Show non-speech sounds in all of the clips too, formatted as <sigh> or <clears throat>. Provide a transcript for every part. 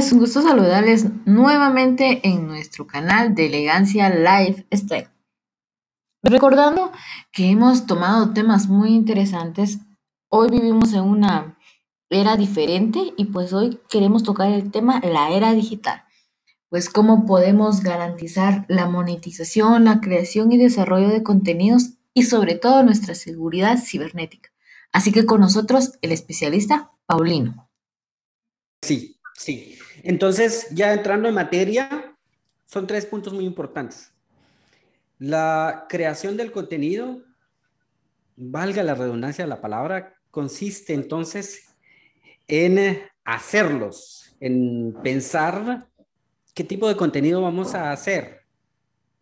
es un gusto saludarles nuevamente en nuestro canal de Elegancia Lifestyle. Recordando que hemos tomado temas muy interesantes, hoy vivimos en una era diferente y pues hoy queremos tocar el tema la era digital. Pues cómo podemos garantizar la monetización, la creación y desarrollo de contenidos y sobre todo nuestra seguridad cibernética. Así que con nosotros el especialista Paulino. Sí, Sí, entonces ya entrando en materia, son tres puntos muy importantes. La creación del contenido, valga la redundancia de la palabra, consiste entonces en hacerlos, en pensar qué tipo de contenido vamos a hacer,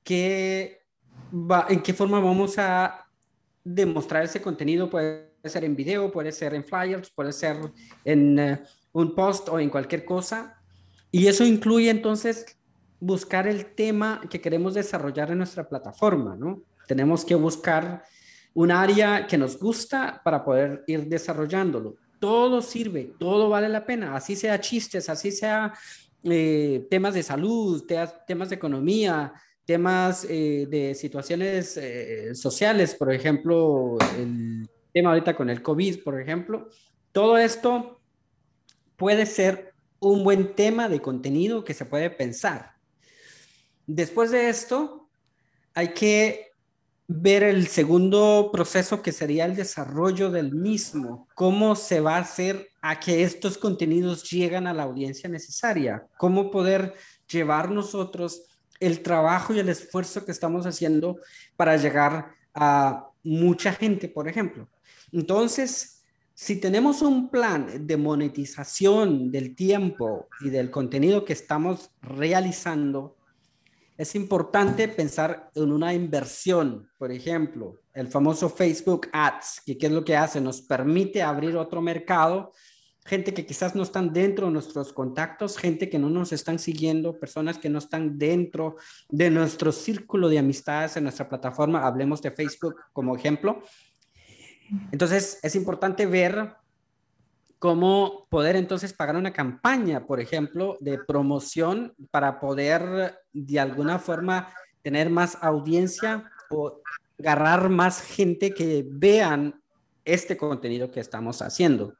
qué en qué forma vamos a demostrar ese contenido. Puede ser en video, puede ser en flyers, puede ser en eh, un post o en cualquier cosa. Y eso incluye entonces buscar el tema que queremos desarrollar en nuestra plataforma, ¿no? Tenemos que buscar un área que nos gusta para poder ir desarrollándolo. Todo sirve, todo vale la pena, así sea chistes, así sea eh, temas de salud, temas de economía, temas eh, de situaciones eh, sociales, por ejemplo, el tema ahorita con el COVID, por ejemplo. Todo esto puede ser un buen tema de contenido que se puede pensar. Después de esto, hay que ver el segundo proceso que sería el desarrollo del mismo. ¿Cómo se va a hacer a que estos contenidos lleguen a la audiencia necesaria? ¿Cómo poder llevar nosotros el trabajo y el esfuerzo que estamos haciendo para llegar a mucha gente, por ejemplo? Entonces, si tenemos un plan de monetización del tiempo y del contenido que estamos realizando, es importante pensar en una inversión. Por ejemplo, el famoso Facebook Ads, que qué es lo que hace, nos permite abrir otro mercado, gente que quizás no están dentro de nuestros contactos, gente que no nos están siguiendo, personas que no están dentro de nuestro círculo de amistades en nuestra plataforma. Hablemos de Facebook como ejemplo entonces, es importante ver cómo poder entonces pagar una campaña, por ejemplo, de promoción para poder de alguna forma tener más audiencia o agarrar más gente que vean este contenido que estamos haciendo.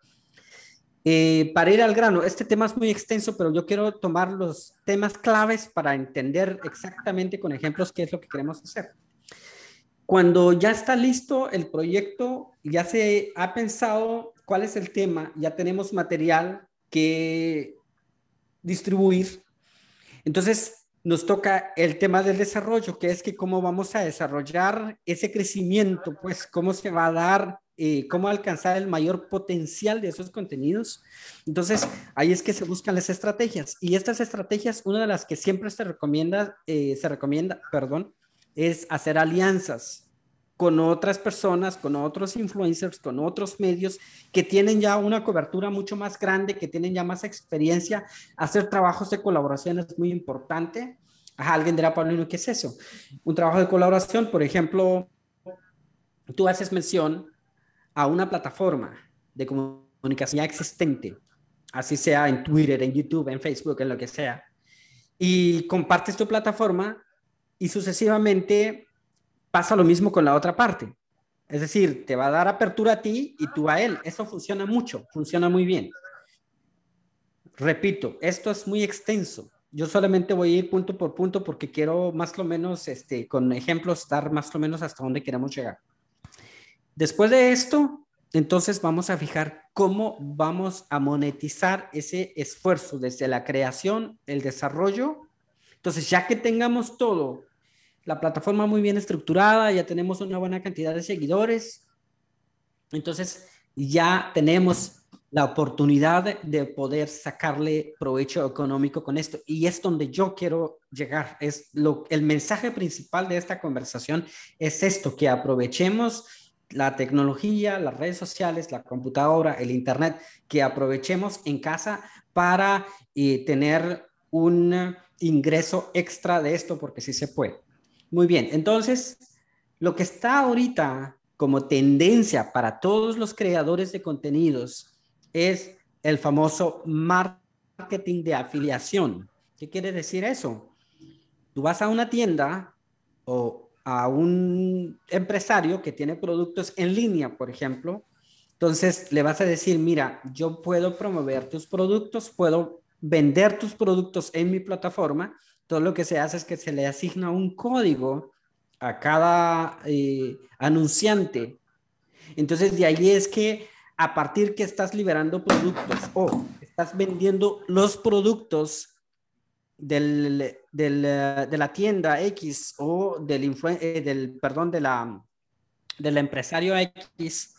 Eh, para ir al grano, este tema es muy extenso, pero yo quiero tomar los temas claves para entender exactamente con ejemplos qué es lo que queremos hacer. Cuando ya está listo el proyecto, ya se ha pensado cuál es el tema, ya tenemos material que distribuir. Entonces, nos toca el tema del desarrollo, que es que cómo vamos a desarrollar ese crecimiento, pues cómo se va a dar, eh, cómo alcanzar el mayor potencial de esos contenidos. Entonces, ahí es que se buscan las estrategias. Y estas estrategias, una de las que siempre se recomienda, eh, se recomienda, perdón, es hacer alianzas con otras personas, con otros influencers, con otros medios que tienen ya una cobertura mucho más grande, que tienen ya más experiencia. Hacer trabajos de colaboración es muy importante. alguien dirá, Paulino, ¿qué es eso? Un trabajo de colaboración, por ejemplo, tú haces mención a una plataforma de comunicación ya existente, así sea en Twitter, en YouTube, en Facebook, en lo que sea, y compartes tu plataforma y sucesivamente pasa lo mismo con la otra parte. Es decir, te va a dar apertura a ti y tú a él. Eso funciona mucho, funciona muy bien. Repito, esto es muy extenso. Yo solamente voy a ir punto por punto porque quiero más o menos, este, con ejemplos, dar más o menos hasta dónde queremos llegar. Después de esto, entonces vamos a fijar cómo vamos a monetizar ese esfuerzo desde la creación, el desarrollo. Entonces, ya que tengamos todo la plataforma muy bien estructurada, ya tenemos una buena cantidad de seguidores. Entonces, ya tenemos la oportunidad de poder sacarle provecho económico con esto. Y es donde yo quiero llegar. Es lo, el mensaje principal de esta conversación es esto, que aprovechemos la tecnología, las redes sociales, la computadora, el Internet, que aprovechemos en casa para eh, tener un ingreso extra de esto, porque sí se puede. Muy bien, entonces, lo que está ahorita como tendencia para todos los creadores de contenidos es el famoso marketing de afiliación. ¿Qué quiere decir eso? Tú vas a una tienda o a un empresario que tiene productos en línea, por ejemplo, entonces le vas a decir, mira, yo puedo promover tus productos, puedo vender tus productos en mi plataforma. Todo lo que se hace es que se le asigna un código a cada eh, anunciante. Entonces de ahí es que a partir que estás liberando productos o estás vendiendo los productos del, del, de la tienda X o del, eh, del perdón, de la, del empresario X,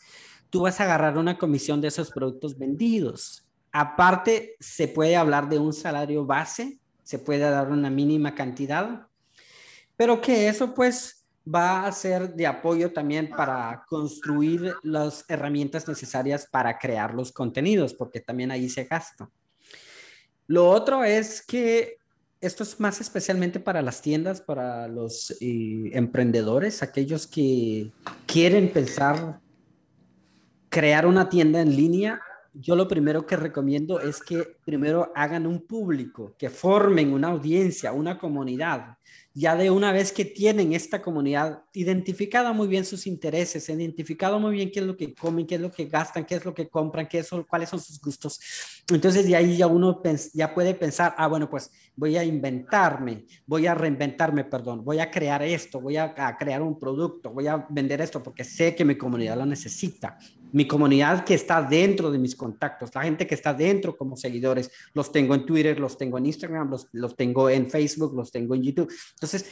tú vas a agarrar una comisión de esos productos vendidos. Aparte, se puede hablar de un salario base, se puede dar una mínima cantidad, pero que eso pues va a ser de apoyo también para construir las herramientas necesarias para crear los contenidos, porque también ahí se gasta. Lo otro es que esto es más especialmente para las tiendas, para los eh, emprendedores, aquellos que quieren pensar crear una tienda en línea yo lo primero que recomiendo es que primero hagan un público, que formen una audiencia, una comunidad. Ya de una vez que tienen esta comunidad identificada muy bien sus intereses, identificado muy bien qué es lo que comen, qué es lo que gastan, qué es lo que compran, qué son, cuáles son sus gustos. Entonces de ahí ya uno ya puede pensar, ah, bueno, pues voy a inventarme, voy a reinventarme, perdón, voy a crear esto, voy a, a crear un producto, voy a vender esto porque sé que mi comunidad lo necesita mi comunidad que está dentro de mis contactos, la gente que está dentro como seguidores, los tengo en Twitter, los tengo en Instagram, los, los tengo en Facebook, los tengo en YouTube. Entonces,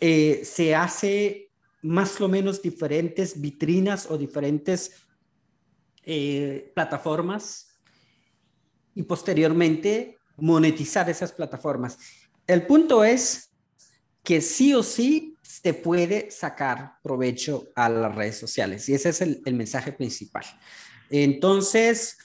eh, se hace más o menos diferentes vitrinas o diferentes eh, plataformas y posteriormente monetizar esas plataformas. El punto es que sí o sí se puede sacar provecho a las redes sociales. Y ese es el, mensaje principal. Entonces,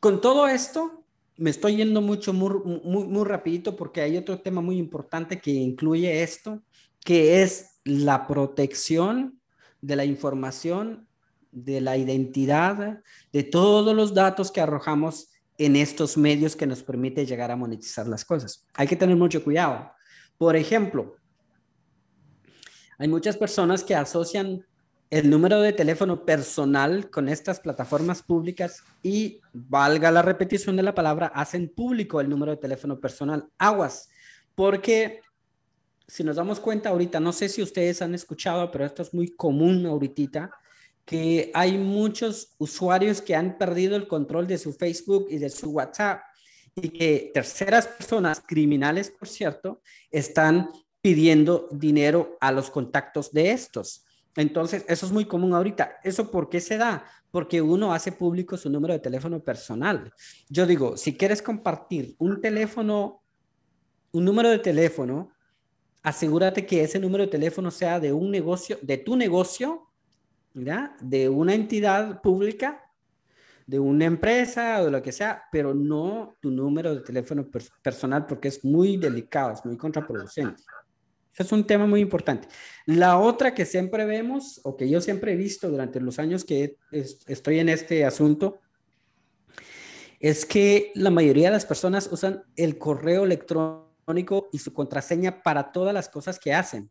con todo esto, me estoy yendo mucho, muy, muy, muy rapidito porque hay otro tema muy importante que incluye esto, que es la protección de la información, de la identidad, de todos los datos que arrojamos en estos medios que nos permite llegar a monetizar las cosas. Hay que tener mucho cuidado. Por ejemplo, hay muchas personas que asocian el número de teléfono personal con estas plataformas públicas y, valga la repetición de la palabra, hacen público el número de teléfono personal. Aguas, porque si nos damos cuenta ahorita, no sé si ustedes han escuchado, pero esto es muy común ahorita, que hay muchos usuarios que han perdido el control de su Facebook y de su WhatsApp y que terceras personas, criminales por cierto, están pidiendo dinero a los contactos de estos. Entonces, eso es muy común ahorita. ¿Eso por qué se da? Porque uno hace público su número de teléfono personal. Yo digo, si quieres compartir un teléfono, un número de teléfono, asegúrate que ese número de teléfono sea de un negocio, de tu negocio, ¿ya? de una entidad pública, de una empresa o de lo que sea, pero no tu número de teléfono personal porque es muy delicado, es muy contraproducente es un tema muy importante. La otra que siempre vemos, o que yo siempre he visto durante los años que estoy en este asunto, es que la mayoría de las personas usan el correo electrónico y su contraseña para todas las cosas que hacen.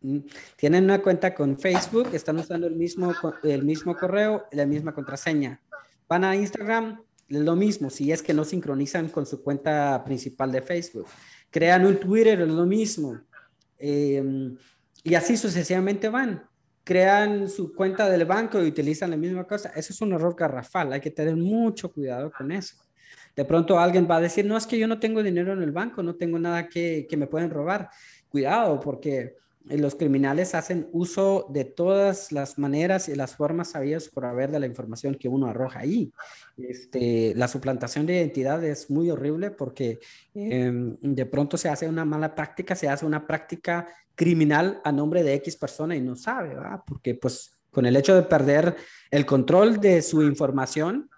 Mm, tienen una cuenta con Facebook, están usando el mismo, el mismo correo, la misma contraseña. Van a Instagram, lo mismo, si es que no sincronizan con su cuenta principal de Facebook. Crean un Twitter, lo mismo. Em, y así sucesivamente van. Crean su cuenta del banco y utilizan la misma cosa. Eso es un error garrafal. Hay que tener mucho cuidado con eso. De pronto alguien va a decir, no, es que yo no tengo dinero en el banco, no tengo nada que, que me pueden robar. Cuidado, porque los criminales hacen uso de todas las maneras y las formas sabidas por haber de la información que uno arroja ahí. Este, la suplantación de identidad es muy horrible porque em, de pronto se hace una mala práctica, se hace una práctica criminal a nombre de X persona y no sabe, ¿verdad? Porque pues con el hecho de perder el control de su información,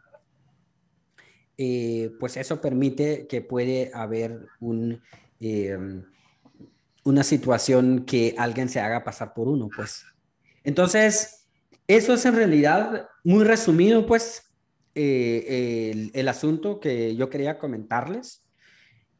eh, pues eso permite que puede haber un... Em, una situación que alguien se haga pasar por uno, pues. Entonces, eso es en realidad muy resumido, pues, eh, el, asunto que yo quería comentarles.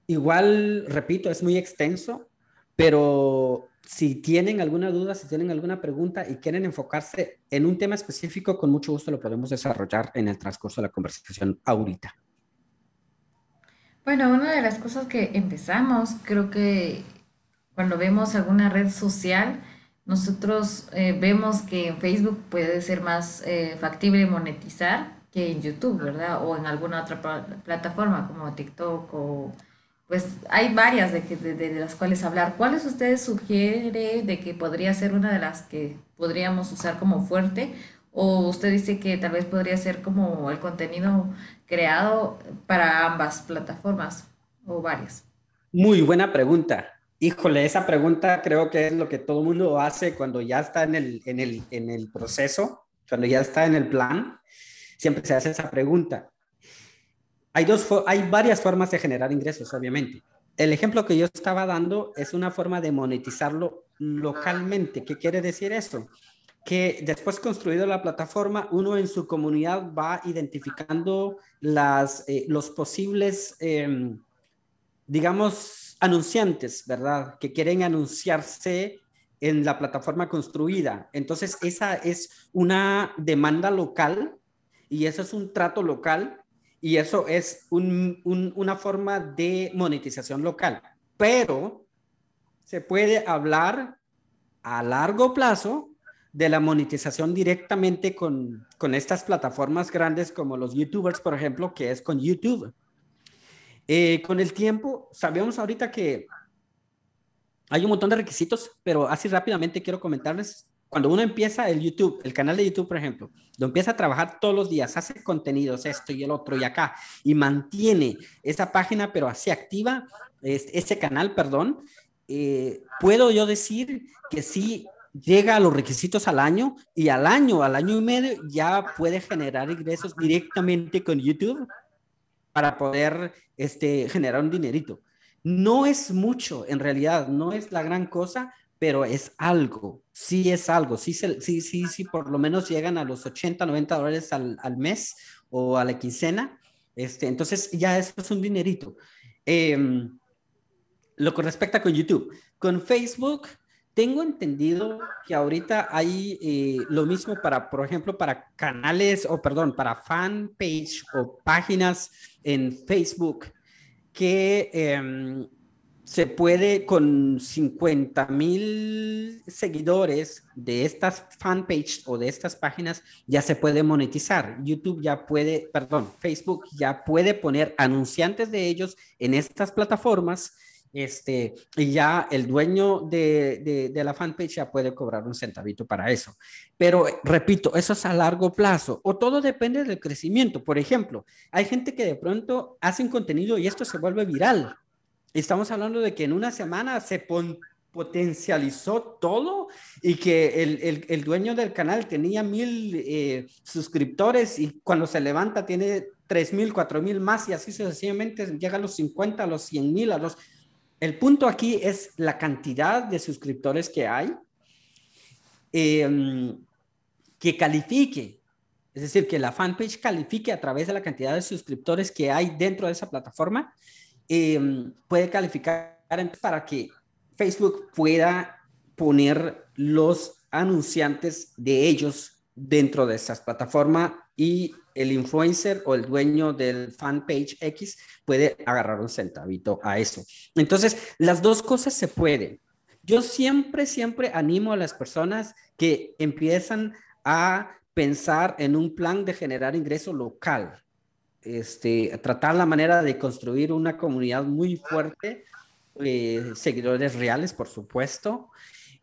Igual, repito, es muy extenso, pero si tienen alguna duda, si tienen alguna pregunta y quieren enfocarse en un tema específico, con mucho gusto lo podemos desarrollar en el transcurso de la conversación ahorita. Bueno, una de las cosas que empezamos, creo que cuando vemos alguna red social, nosotros eh, vemos que en Facebook puede ser más eh, factible monetizar que en YouTube, ¿verdad? O en alguna otra plataforma como TikTok o pues hay varias de, que, de, las cuales hablar. ¿Cuáles ustedes sugiere de que podría ser una de las que podríamos usar como fuerte? ¿O usted dice que tal vez podría ser como el contenido creado para ambas plataformas o varias? Muy buena pregunta. Híjole, esa pregunta creo que es lo que todo mundo hace cuando ya está en el, en el, en el proceso, cuando ya está en el plan, siempre se hace esa pregunta. Hay, dos, hay varias formas de generar ingresos, obviamente. El ejemplo que yo estaba dando es una forma de monetizarlo localmente. ¿Qué quiere decir eso? Que después construido la plataforma, uno en su comunidad va identificando las, eh, los posibles, em, digamos, anunciantes, ¿verdad? Que quieren anunciarse en la plataforma construida. Entonces, esa es una demanda local y eso es un trato local y eso es una forma de monetización local. Pero se puede hablar a largo plazo de la monetización directamente con, con estas plataformas grandes como los youtubers, por ejemplo, que es con YouTube. Eh, con el tiempo, sabemos ahorita que hay un montón de requisitos, pero así rápidamente quiero comentarles. Cuando uno empieza el YouTube, el canal de YouTube, por ejemplo, lo empieza a trabajar todos los días, hace contenidos, esto y el otro y acá, y mantiene esa página, pero así activa, ese canal, perdón, eh, puedo yo decir que sí llega a los requisitos al año y al año, al año y medio, ya puede generar ingresos directamente con YouTube para poder este, generar un dinerito. No es mucho, en realidad, no es la gran cosa, pero es algo, sí es algo, sí, sí, sí, por lo menos llegan a los 80, 90 dólares al, al mes o a la quincena, este, entonces ya es un dinerito. Em, lo que respecta con YouTube, con Facebook, tengo entendido que ahorita hay eh, lo mismo para, por ejemplo, para canales o, perdón, para fanpage o páginas en Facebook que em, se puede con 50 mil seguidores de estas fanpage o de estas páginas ya se puede monetizar. YouTube ya puede, perdón, Facebook ya puede poner anunciantes de ellos en estas plataformas este, y ya el dueño de, de, la fanpage ya puede cobrar un centavito para eso. Pero repito, eso es a largo plazo o todo depende del crecimiento. Por ejemplo, hay gente que de pronto hacen contenido y esto se vuelve viral. Estamos hablando de que en una semana se potencializó todo y que el, el, dueño del canal tenía mil eh, suscriptores y cuando se levanta tiene tres mil, cuatro mil más y así sucesivamente llega a los 50, a los 100 mil, a los el punto aquí es la cantidad de suscriptores que hay, em, que califique, es decir, que la fanpage califique a través de la cantidad de suscriptores que hay dentro de esa plataforma, em, puede calificar para que Facebook pueda poner los anunciantes de ellos dentro de esas plataformas y el influencer o el dueño del fanpage X puede agarrar un centavito a eso. Entonces, las dos cosas se pueden. Yo siempre, siempre animo a las personas que empiezan a pensar en un plan de generar ingreso local. Este, tratar la manera de construir una comunidad muy fuerte, eh, seguidores reales, por supuesto,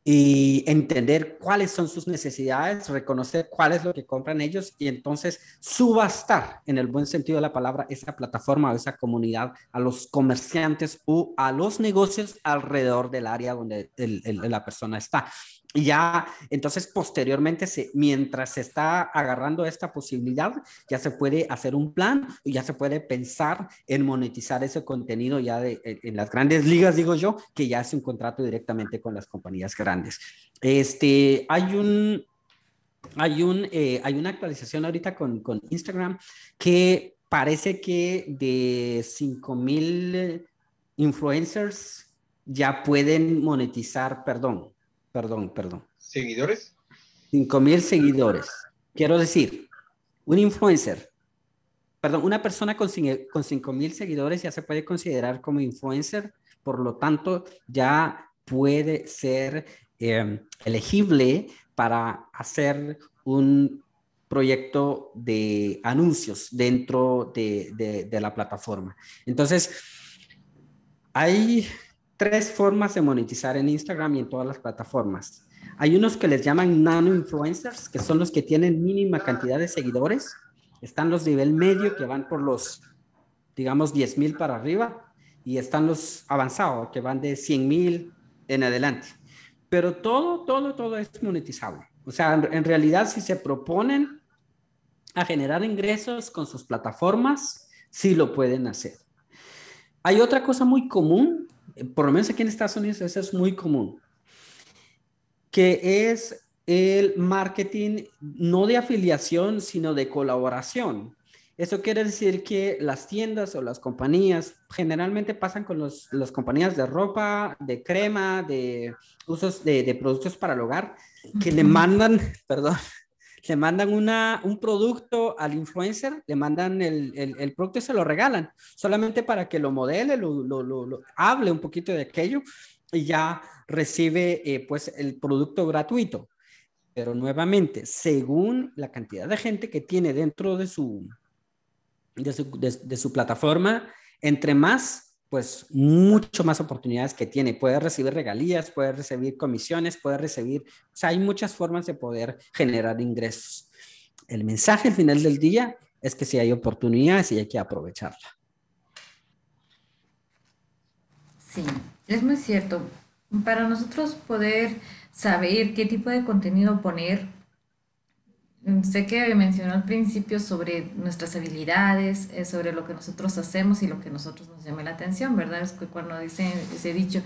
y entender cuáles son sus necesidades, reconocer cuál es lo que compran ellos y entonces subastar, en el buen sentido de la palabra, esa plataforma o esa comunidad a los comerciantes o a los negocios alrededor del área donde la persona está. Y ya, entonces, posteriormente, se, mientras se está agarrando esta posibilidad, ya se puede hacer un plan y ya se puede pensar en monetizar ese contenido ya de, en las grandes ligas, digo yo, que ya es un contrato directamente con las compañías grandes. Este, hay un, hay, un, eh, hay una actualización ahorita con, con Instagram que parece que de 5000 influencers ya pueden monetizar, perdón, perdón, perdón. ¿Seguidores? 5000 seguidores. Quiero decir, un influencer, perdón, una persona con, con 5000 seguidores ya se puede considerar como influencer, por lo tanto, ya puede ser eh, elegible para hacer un proyecto de anuncios dentro de, la plataforma. Entonces, hay tres formas de monetizar en Instagram y en todas las plataformas. Hay unos que les llaman nano influencers, que son los que tienen mínima cantidad de seguidores. Están los nivel medio que van por los, digamos, 10 mil para arriba. Y están los avanzados que van de 100 mil en adelante. Pero todo, todo, todo es monetizable. O sea, en, realidad, si se proponen a generar ingresos con sus plataformas, sí lo pueden hacer. Hay otra cosa muy común, por lo menos aquí en Estados Unidos, eso es muy común, que es el marketing no de afiliación, sino de colaboración. Eso quiere decir que las tiendas o las compañías generalmente pasan con las compañías de ropa, de crema, de usos de, productos para el hogar, que le mandan, <laughs> perdón, le mandan una, un producto al influencer, le mandan el, el, producto y se lo regalan, solamente para que lo modele, lo, lo, hable un poquito de aquello y ya recibe eh, pues el producto gratuito. Pero nuevamente, según la cantidad de gente que tiene dentro de su, de su, plataforma, entre más, pues mucho más oportunidades que tiene. Puede recibir regalías, puede recibir comisiones, puede recibir, o sea, hay muchas formas de poder generar ingresos. El mensaje al final del día es que si hay oportunidades y hay que aprovecharla. Sí, es muy cierto. Para nosotros poder saber qué tipo de contenido poner, Sé que mencionó al principio sobre nuestras habilidades, eh, sobre lo que nosotros hacemos y lo que nosotros nos llame la atención, ¿verdad? Es que cuando dice ese dicho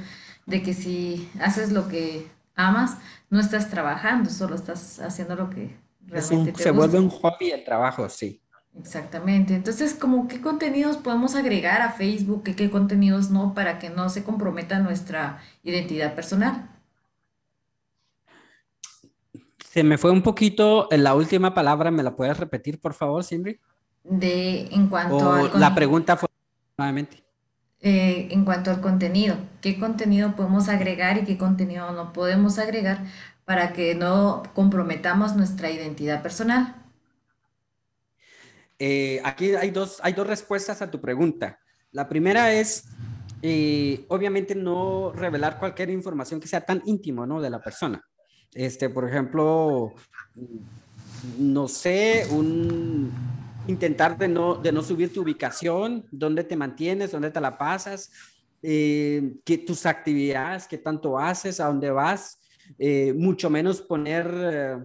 de que si haces lo que amas, no estás trabajando, solo estás haciendo lo que realmente te Se vuelve un hobby el trabajo, sí. Exactamente. Entonces, como qué contenidos podemos agregar a Facebook y qué contenidos no para que no se comprometa nuestra identidad personal. Se me fue un poquito la última palabra, ¿me la puedes repetir, por favor, Simri? De, en cuanto a... La pregunta fue nuevamente. Eh, en cuanto al contenido, ¿qué contenido podemos agregar y qué contenido no podemos agregar para que no comprometamos nuestra identidad personal? Eh, aquí hay dos, hay dos respuestas a tu pregunta. La primera es, eh, obviamente, no revelar cualquier información que sea tan íntimo ¿no? de la persona. Este, por ejemplo, no sé, un intentar de no, de no subir tu ubicación, dónde te mantienes, dónde te la pasas, eh, que tus actividades, qué tanto haces, a dónde vas, eh, mucho menos poner, eh,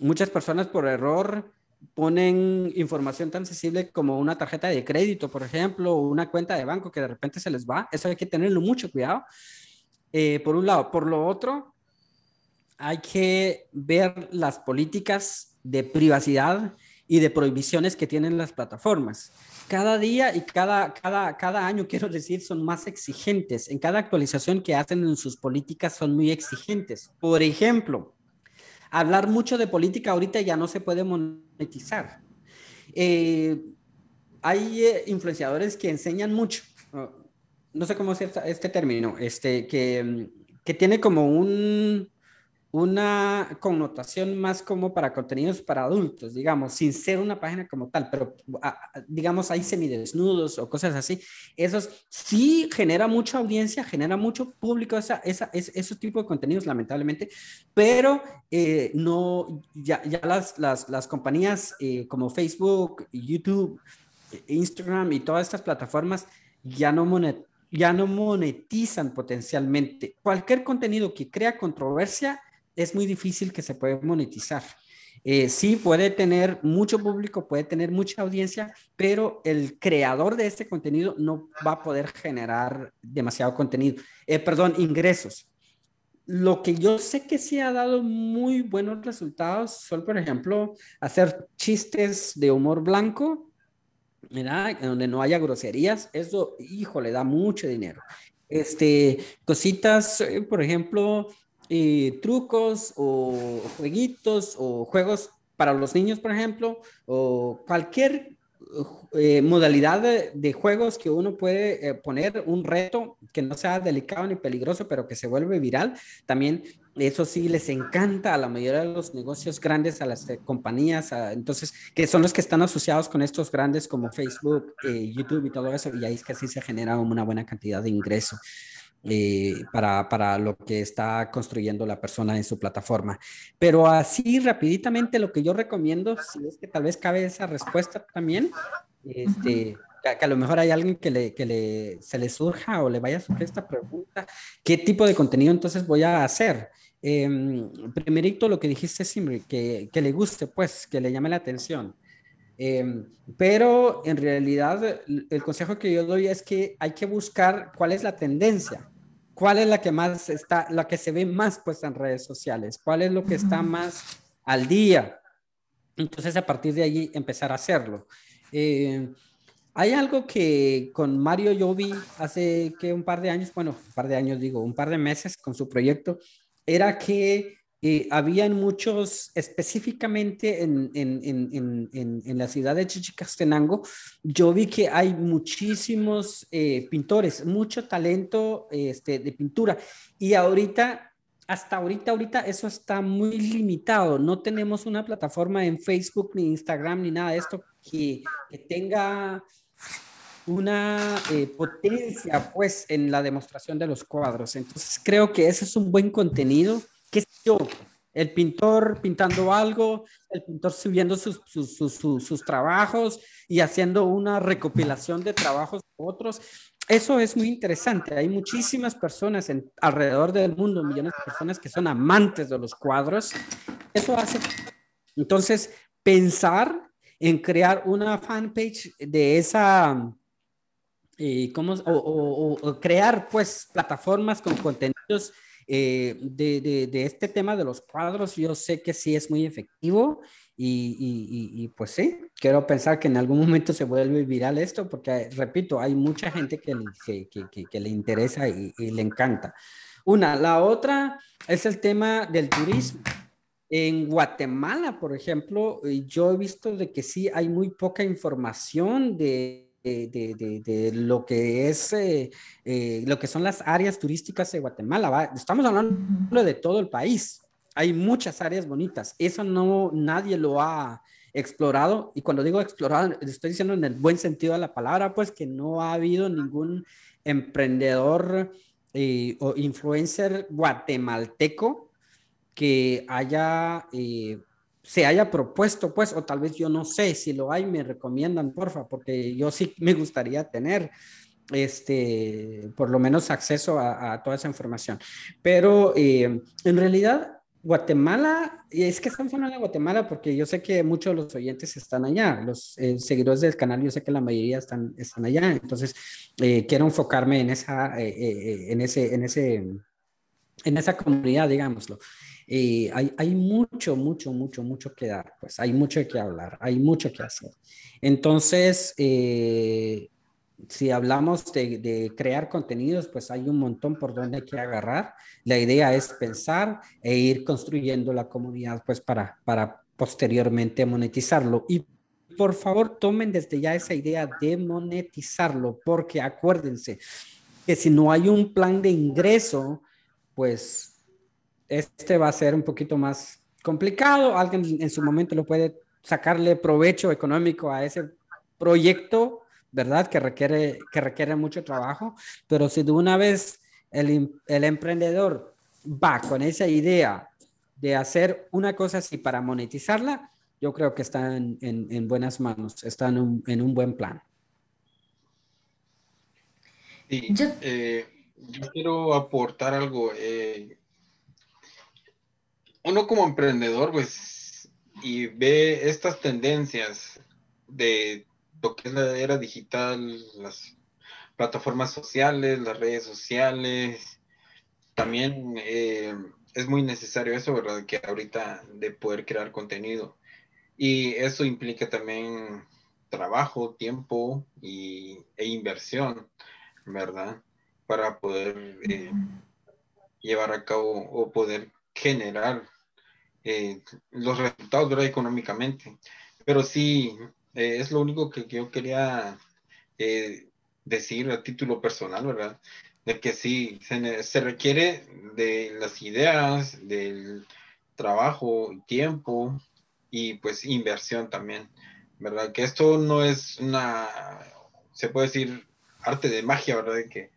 muchas personas por error ponen información tan sensible como una tarjeta de crédito, por ejemplo, o una cuenta de banco que de repente se les va. Eso hay que tenerlo mucho cuidado. por un lado. Por lo otro, hay que ver las políticas de privacidad y de prohibiciones que tienen las plataformas. Cada día y cada, cada, cada año, <laughs> quiero decir, son más exigentes. En cada actualización que hacen en sus políticas son muy exigentes. Por ejemplo, hablar mucho de política ahorita ya no se puede monetizar. Eh, hay eh, influenciadores que enseñan mucho, no sé cómo es este término, este, que, que tiene como un, una connotación más como para contenidos para adultos, digamos, sin ser una página como tal, pero digamos hay semidesnudos o cosas así. Eso sí genera mucha audiencia, genera mucho público esa, esa, esos tipos de contenidos, lamentablemente, pero eh, no, ya, ya las, las, las compañías eh, como Facebook, YouTube, Instagram y todas estas plataformas ya no ya no monetizan potencialmente. Cualquier contenido que crea controversia es muy difícil que se pueda monetizar. Eh, sí, puede tener mucho público, puede tener mucha audiencia, pero el creador de este contenido no va a poder generar demasiado contenido, eh, perdón, ingresos. lo que yo sé que sí ha dado muy buenos resultados son, por ejemplo, hacer chistes de humor blanco, ¿verdad? Donde no haya groserías. Eso, hijo, le da mucho dinero. Este, cositas, eh, por ejemplo, eh, trucos o jueguitos o juegos para los niños, por ejemplo, o cualquier eh, modalidad de, juegos que uno puede eh, poner un reto que no sea delicado ni peligroso, pero que se vuelve viral. También eso sí les encanta a la mayoría de los negocios grandes, a las compañías, entonces, que son los que están asociados con estos grandes como Facebook, YouTube y todo eso, y ahí es que así se genera una buena cantidad de ingresos. Eh, para, para, lo que está construyendo la persona en su plataforma. Pero así rapiditamente lo que yo recomiendo, si es que tal vez cabe esa respuesta también, este, que a lo mejor hay alguien que, le, que le, se le surja o le vaya a surgir esta pregunta, ¿qué tipo de contenido entonces voy a hacer? Eh, primerito lo que dijiste, Simri, que, que, le guste, pues, que le llame la atención. Em, pero en realidad el consejo que yo doy es que hay que buscar cuál es la tendencia. ¿Cuál es la que más está, la que se ve más pues en redes sociales? ¿Cuál es lo que está más al día? Entonces a partir de allí empezar a hacerlo. Eh, hay algo que con Mario yo vi hace que un par de años, bueno, un par de años digo, un par de meses con su proyecto, era que eh, habían muchos, específicamente en, en, en, en, la ciudad de Chichicastenango, yo vi que hay muchísimos eh, pintores, mucho talento este, de pintura. Y ahorita, hasta ahorita, ahorita eso está muy limitado. No tenemos una plataforma en Facebook, ni Instagram, ni nada de esto que, que tenga una eh, potencia pues en la demostración de los cuadros. Entonces creo que ese es un buen contenido el pintor pintando algo, el pintor subiendo sus, sus, sus, sus, trabajos y haciendo una recopilación de trabajos de otros. Eso es muy interesante. Hay muchísimas personas en, alrededor del mundo, millones de personas que son amantes de los cuadros. Eso hace. Entonces, pensar en crear una fanpage de esa, eh, ¿cómo? O, o, o, crear pues plataformas con contenidos eh, de, de, este tema de los cuadros, yo sé que sí es muy efectivo y, y, pues sí, quiero pensar que en algún momento se vuelve viral esto, porque repito, hay mucha gente que, que, que, que le interesa y, y, le encanta. Una, la otra es el tema del turismo. En Guatemala, por ejemplo, yo he visto de que sí hay muy poca información de de, de, lo que es, eh, eh, lo que son las áreas turísticas de Guatemala. Estamos hablando de todo el país. Hay muchas áreas bonitas. Eso no, nadie lo ha explorado. Y cuando digo explorado, estoy diciendo en el buen sentido de la palabra, pues que no ha habido ningún emprendedor eh, o influencer guatemalteco que haya se haya propuesto, pues, o tal vez yo no sé, si lo hay, me recomiendan, porfa, porque yo sí <laughs> me gustaría tener este, por lo menos acceso a, toda esa información. Pero eh, en realidad, Guatemala, y es que estamos hablando de Guatemala porque yo sé que muchos de los oyentes están allá, los eh, seguidores del canal, yo sé que la mayoría están, están allá, entonces eh, quiero enfocarme en esa, en ese, en ese, en esa comunidad, digámoslo. Y hay, hay mucho, mucho, mucho, mucho que dar, pues hay mucho que hablar, hay mucho que hacer. Entonces, eh, si hablamos de, de, crear contenidos, pues hay un montón por donde hay que agarrar. La idea es pensar e ir construyendo la comunidad, pues para, para posteriormente monetizarlo. Y por favor, tomen desde ya esa idea de monetizarlo, porque acuérdense que si no hay un plan de ingreso, pues este va a ser un poquito más complicado. Alguien en su momento lo puede sacarle provecho económico a ese proyecto, ¿verdad? Que requiere, que requiere mucho trabajo. Pero si de una vez el, el emprendedor va con esa idea de hacer una cosa así para monetizarla, yo creo que está en, en, buenas manos, está en un, en un buen plan. Sí, yo, eh, yo quiero aportar algo. Eh, uno como emprendedor, pues, y ve estas tendencias de lo que es la era digital, las plataformas sociales, las redes sociales, también eh, es muy necesario eso, ¿verdad? Que ahorita de poder crear contenido. Y eso implica también trabajo, tiempo y, e inversión, ¿verdad? Para poder eh, llevar a cabo o poder generar eh, los resultados, ¿verdad? Económicamente. Pero sí, eh, es lo único que yo quería decir a título personal, ¿verdad? De que sí, se, se requiere de las ideas, del trabajo, tiempo y pues inversión también, ¿verdad? Que esto no es una, se puede decir, arte de magia, ¿verdad? De que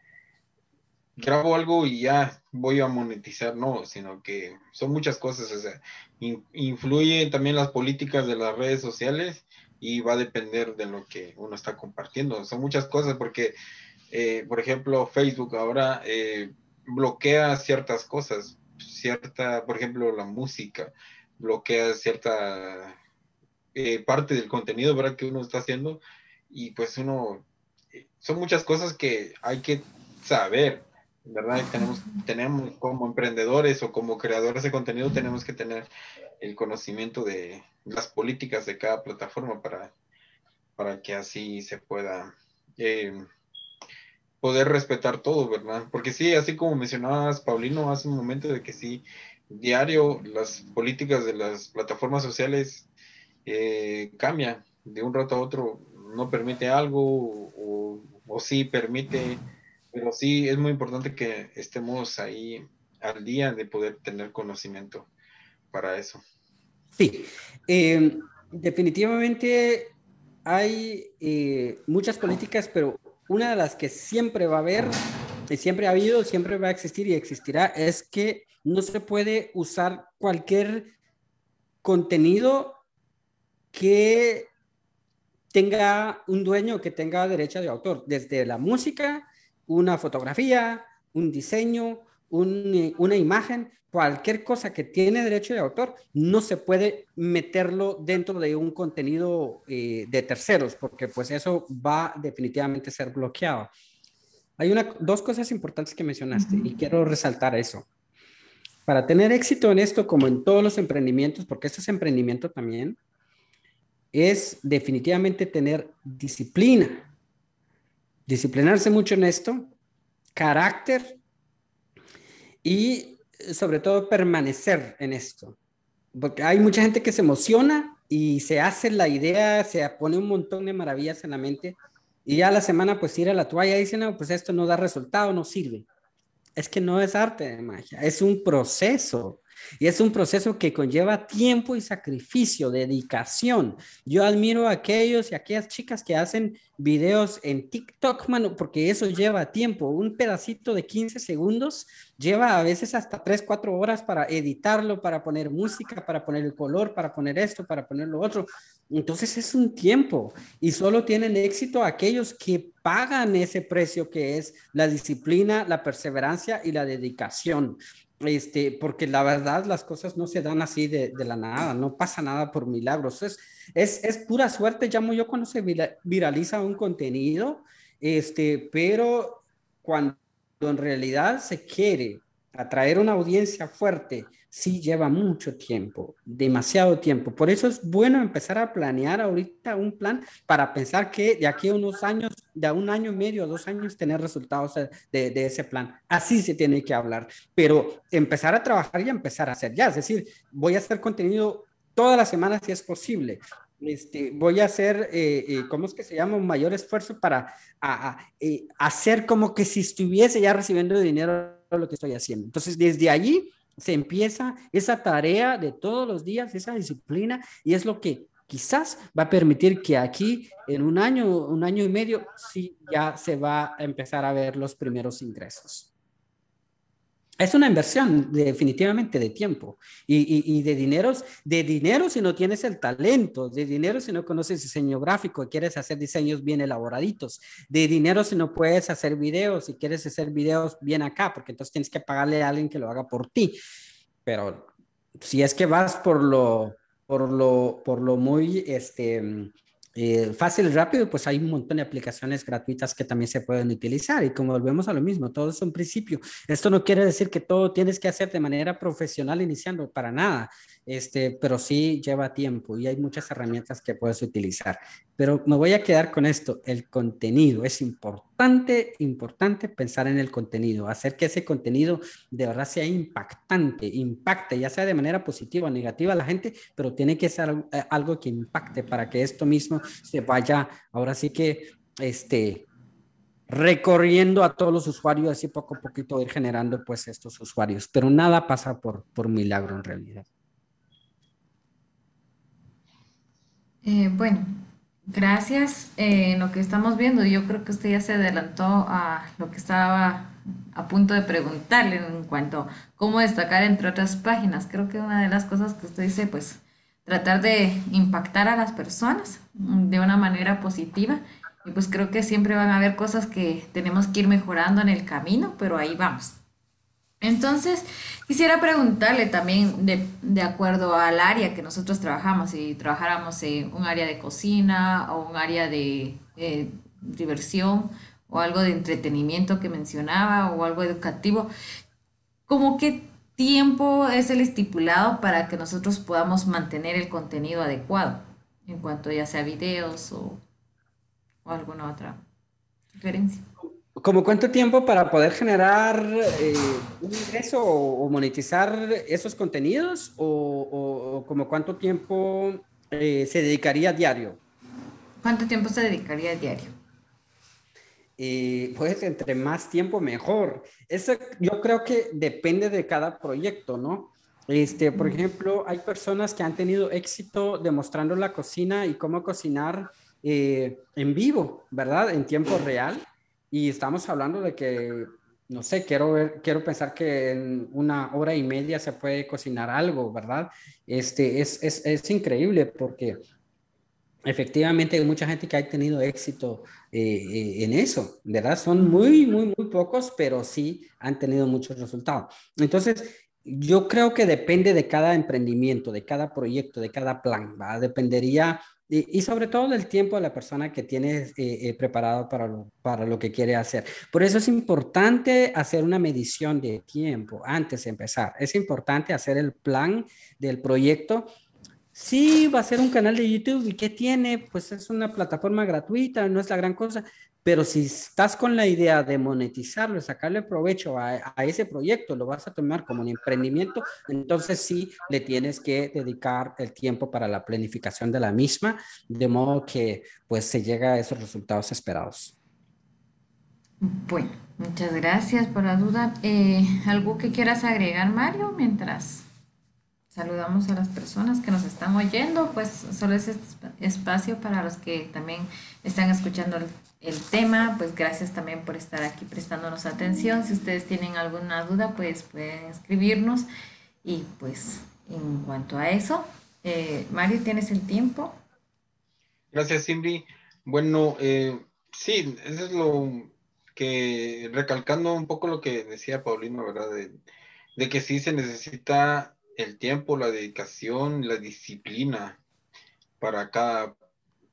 grabo algo y ya voy a monetizar, no, sino que son muchas cosas, o sea, influyen también las políticas de las redes sociales y va a depender de lo que uno está compartiendo. Son muchas cosas porque, eh, por ejemplo, Facebook ahora eh, bloquea ciertas cosas, cierta, por ejemplo, la música, bloquea cierta eh, parte del contenido ¿verdad? que uno está haciendo y pues uno, son muchas cosas que hay que saber, ¿verdad? tenemos, tenemos como emprendedores o como creadores de contenido tenemos que tener el conocimiento de las políticas de cada plataforma para, para que así se pueda eh, poder respetar todo, ¿verdad? Porque sí, así como mencionabas, Paulino, hace un momento de que sí, diario las políticas de las plataformas sociales eh, cambian de un rato a otro, no permite algo o, o, sí permite, pero sí es muy importante que estemos ahí al día de poder tener conocimiento para eso. Sí, eh, definitivamente hay eh, muchas políticas, pero una de las que siempre va a haber, y siempre ha habido, siempre va a existir y existirá, es que no se puede usar cualquier contenido que tenga un dueño que tenga derecho de autor, desde la música, una fotografía, un diseño, una imagen, cualquier cosa que tiene derecho de autor, no se puede meterlo dentro de un contenido eh, de terceros, porque pues eso va definitivamente a ser bloqueado. Hay una, dos cosas importantes que mencionaste y quiero resaltar eso. Para tener éxito en esto, como en todos los emprendimientos, porque esto es emprendimiento también, es definitivamente tener disciplina. Disciplinarse mucho en esto, carácter y sobre todo permanecer en esto. Porque hay mucha gente que se emociona y se hace la idea, se pone un montón de maravillas en la mente y ya la semana pues tira la toalla y dice, no, pues esto no da resultado, no sirve es que no es arte de magia, es un proceso. Y es un proceso que conlleva tiempo y sacrificio, dedicación. Yo admiro a aquellos y aquellas chicas que hacen videos en TikTok, mano, porque eso lleva tiempo. Un pedacito de 15 segundos lleva a veces hasta 3, 4 horas para editarlo, para poner música, para poner el color, para poner esto, para poner lo otro. Entonces es un tiempo y solo tienen éxito aquellos que pagan ese precio que es la disciplina, la perseverancia y la dedicación. Este, porque la verdad las cosas no se dan así de, la nada, no pasa nada por milagros, es, es, es pura suerte, llamo yo cuando se viraliza un contenido, este, pero cuando en realidad se quiere atraer una audiencia fuerte, sí lleva mucho tiempo, demasiado tiempo. Por eso es bueno empezar a planear ahorita un plan para pensar que de aquí a unos años, de un año y medio, dos años, tener resultados de, de, ese plan. Así se tiene que hablar, pero empezar a trabajar y empezar a hacer ya. Es decir, voy a hacer contenido todas las semanas si es posible. Este, voy a hacer, eh, eh, ¿cómo es que se llama? Un mayor esfuerzo para eh, hacer como que si estuviese ya recibiendo dinero lo que estoy haciendo. Entonces, desde allí se empieza esa tarea de todos los días, esa disciplina, y es lo que quizás va a permitir que aquí en un año, un año y medio, sí ya se va a empezar a ver los primeros ingresos. Es una inversión definitivamente de tiempo y, de dineros, de dinero si no tienes el talento, de dinero si no conoces diseño gráfico y quieres hacer diseños bien elaboraditos, de dinero si no puedes hacer videos y quieres hacer videos bien acá, porque entonces tienes que pagarle a alguien que lo haga por ti. Pero si es que vas por lo, por lo, por lo muy, este, eh, fácil y rápido, pues hay un montón de aplicaciones gratuitas que también se pueden utilizar. Y como volvemos a lo mismo, todo es un principio. Esto no quiere decir que todo tienes que hacer de manera profesional iniciando, para nada. Este, pero sí lleva tiempo y hay muchas herramientas que puedes utilizar. Pero me voy a quedar con esto, el contenido. Es importante, importante pensar en el contenido, hacer que ese contenido de verdad sea impactante, impacte, ya sea de manera positiva o negativa a la gente, pero tiene que ser eh, algo que impacte para que esto mismo se vaya, ahora sí que, este, recorriendo a todos los usuarios, así poco a poquito ir generando pues estos usuarios, pero nada pasa por, por milagro en realidad. Eh, bueno, gracias. Eh, lo que estamos viendo, yo creo que usted ya se adelantó a lo que estaba a punto de preguntarle en cuanto a cómo destacar entre otras páginas. Creo que una de las cosas que usted dice, pues tratar de impactar a las personas de una manera positiva. Y pues creo que siempre van a haber cosas que tenemos que ir mejorando en el camino, pero ahí vamos. Entonces, quisiera preguntarle también de, acuerdo al área que nosotros trabajamos, si trabajáramos en un área de cocina o un área de eh, diversión o algo de entretenimiento que mencionaba o algo educativo, ¿cómo qué tiempo es el estipulado para que nosotros podamos mantener el contenido adecuado en cuanto ya sea videos o, o alguna otra sugerencia? ¿Como cuánto tiempo para poder generar eh, un ingreso o, monetizar esos contenidos? ¿O, como cuánto tiempo eh, se dedicaría a diario? ¿Cuánto tiempo se dedicaría a diario? Eh, pues entre más tiempo mejor. Eso yo creo que depende de cada proyecto, ¿no? Este, por ejemplo, hay personas que han tenido éxito demostrando la cocina y cómo cocinar en vivo, ¿verdad? En tiempo real. Y estamos hablando de que, no sé, quiero, quiero pensar que en una hora y media se puede cocinar algo, ¿verdad? Este, es, es, es increíble porque efectivamente hay mucha gente que ha tenido éxito eh, eh, en eso, ¿verdad? Son muy, muy, muy pocos, pero sí han tenido muchos resultados. Entonces, yo creo que depende de cada emprendimiento, de cada proyecto, de cada plan, ¿va? Dependería y, sobre todo del tiempo de la persona que tiene eh, eh, preparado para lo, para lo que quiere hacer. Por eso es importante hacer una medición de tiempo antes de empezar. Es importante hacer el plan del proyecto. Sí, va a ser un canal de YouTube y ¿qué tiene? Pues es una plataforma gratuita, no es la gran cosa, pero si estás con la idea de monetizarlo, sacarle provecho a, ese proyecto, lo vas a tomar como un emprendimiento, entonces sí le tienes que dedicar el tiempo para la planificación de la misma, de modo que pues se llega a esos resultados esperados. Bueno, muchas gracias por la duda. Eh, ¿Algo que quieras agregar, Mario, mientras saludamos a las personas que nos están oyendo? Pues solo es espacio para los que también están escuchando el el tema. Pues gracias también por estar aquí prestándonos atención. Si ustedes tienen alguna duda, pues pueden escribirnos. Y pues en cuanto a eso, eh, Mario, ¿tienes el tiempo? Gracias, Cindy. Bueno, eh, sí, eso es lo que, recalcando un poco lo que decía Paulino, ¿verdad? De, de que sí se necesita el tiempo, la dedicación, la disciplina para cada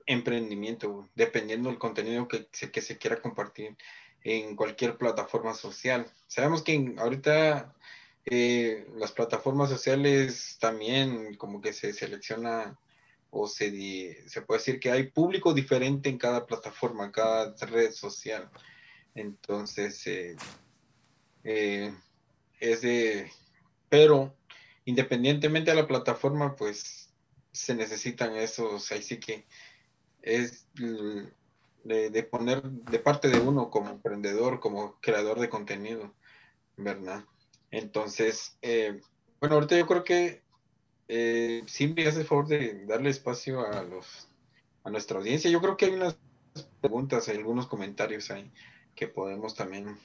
emprendimiento, dependiendo del contenido que se, que se quiera compartir en cualquier plataforma social. Sabemos que ahorita eh, las plataformas sociales también como que se selecciona o se, se puede decir que hay público diferente en cada plataforma, cada red social. Entonces, eh, eh, es de, pero independientemente de la plataforma, pues se necesitan esos, ahí sí que es de, poner de parte de uno como emprendedor, como creador de contenido, ¿verdad? Entonces, eh, bueno, ahorita yo creo que eh, me hace favor de darle espacio a los a nuestra audiencia. Yo creo que hay unas preguntas, hay algunos comentarios ahí que podemos también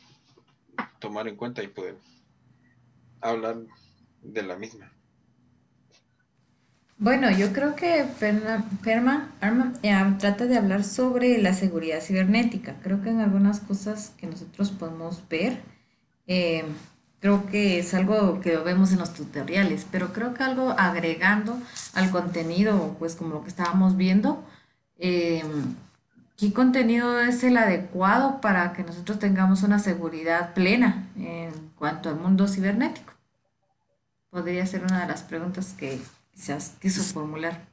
tomar en cuenta y poder hablar de la misma. Bueno, yo creo que Arma, eh, trata de hablar sobre la seguridad cibernética. Creo que en algunas cosas que nosotros podemos ver, eh, creo que es algo que vemos en los tutoriales, pero creo que algo agregando al contenido, pues como lo que estábamos viendo, em, ¿qué contenido es el adecuado para que nosotros tengamos una seguridad plena en cuanto al mundo cibernético? Podría ser una de las preguntas que quizás quiso formular.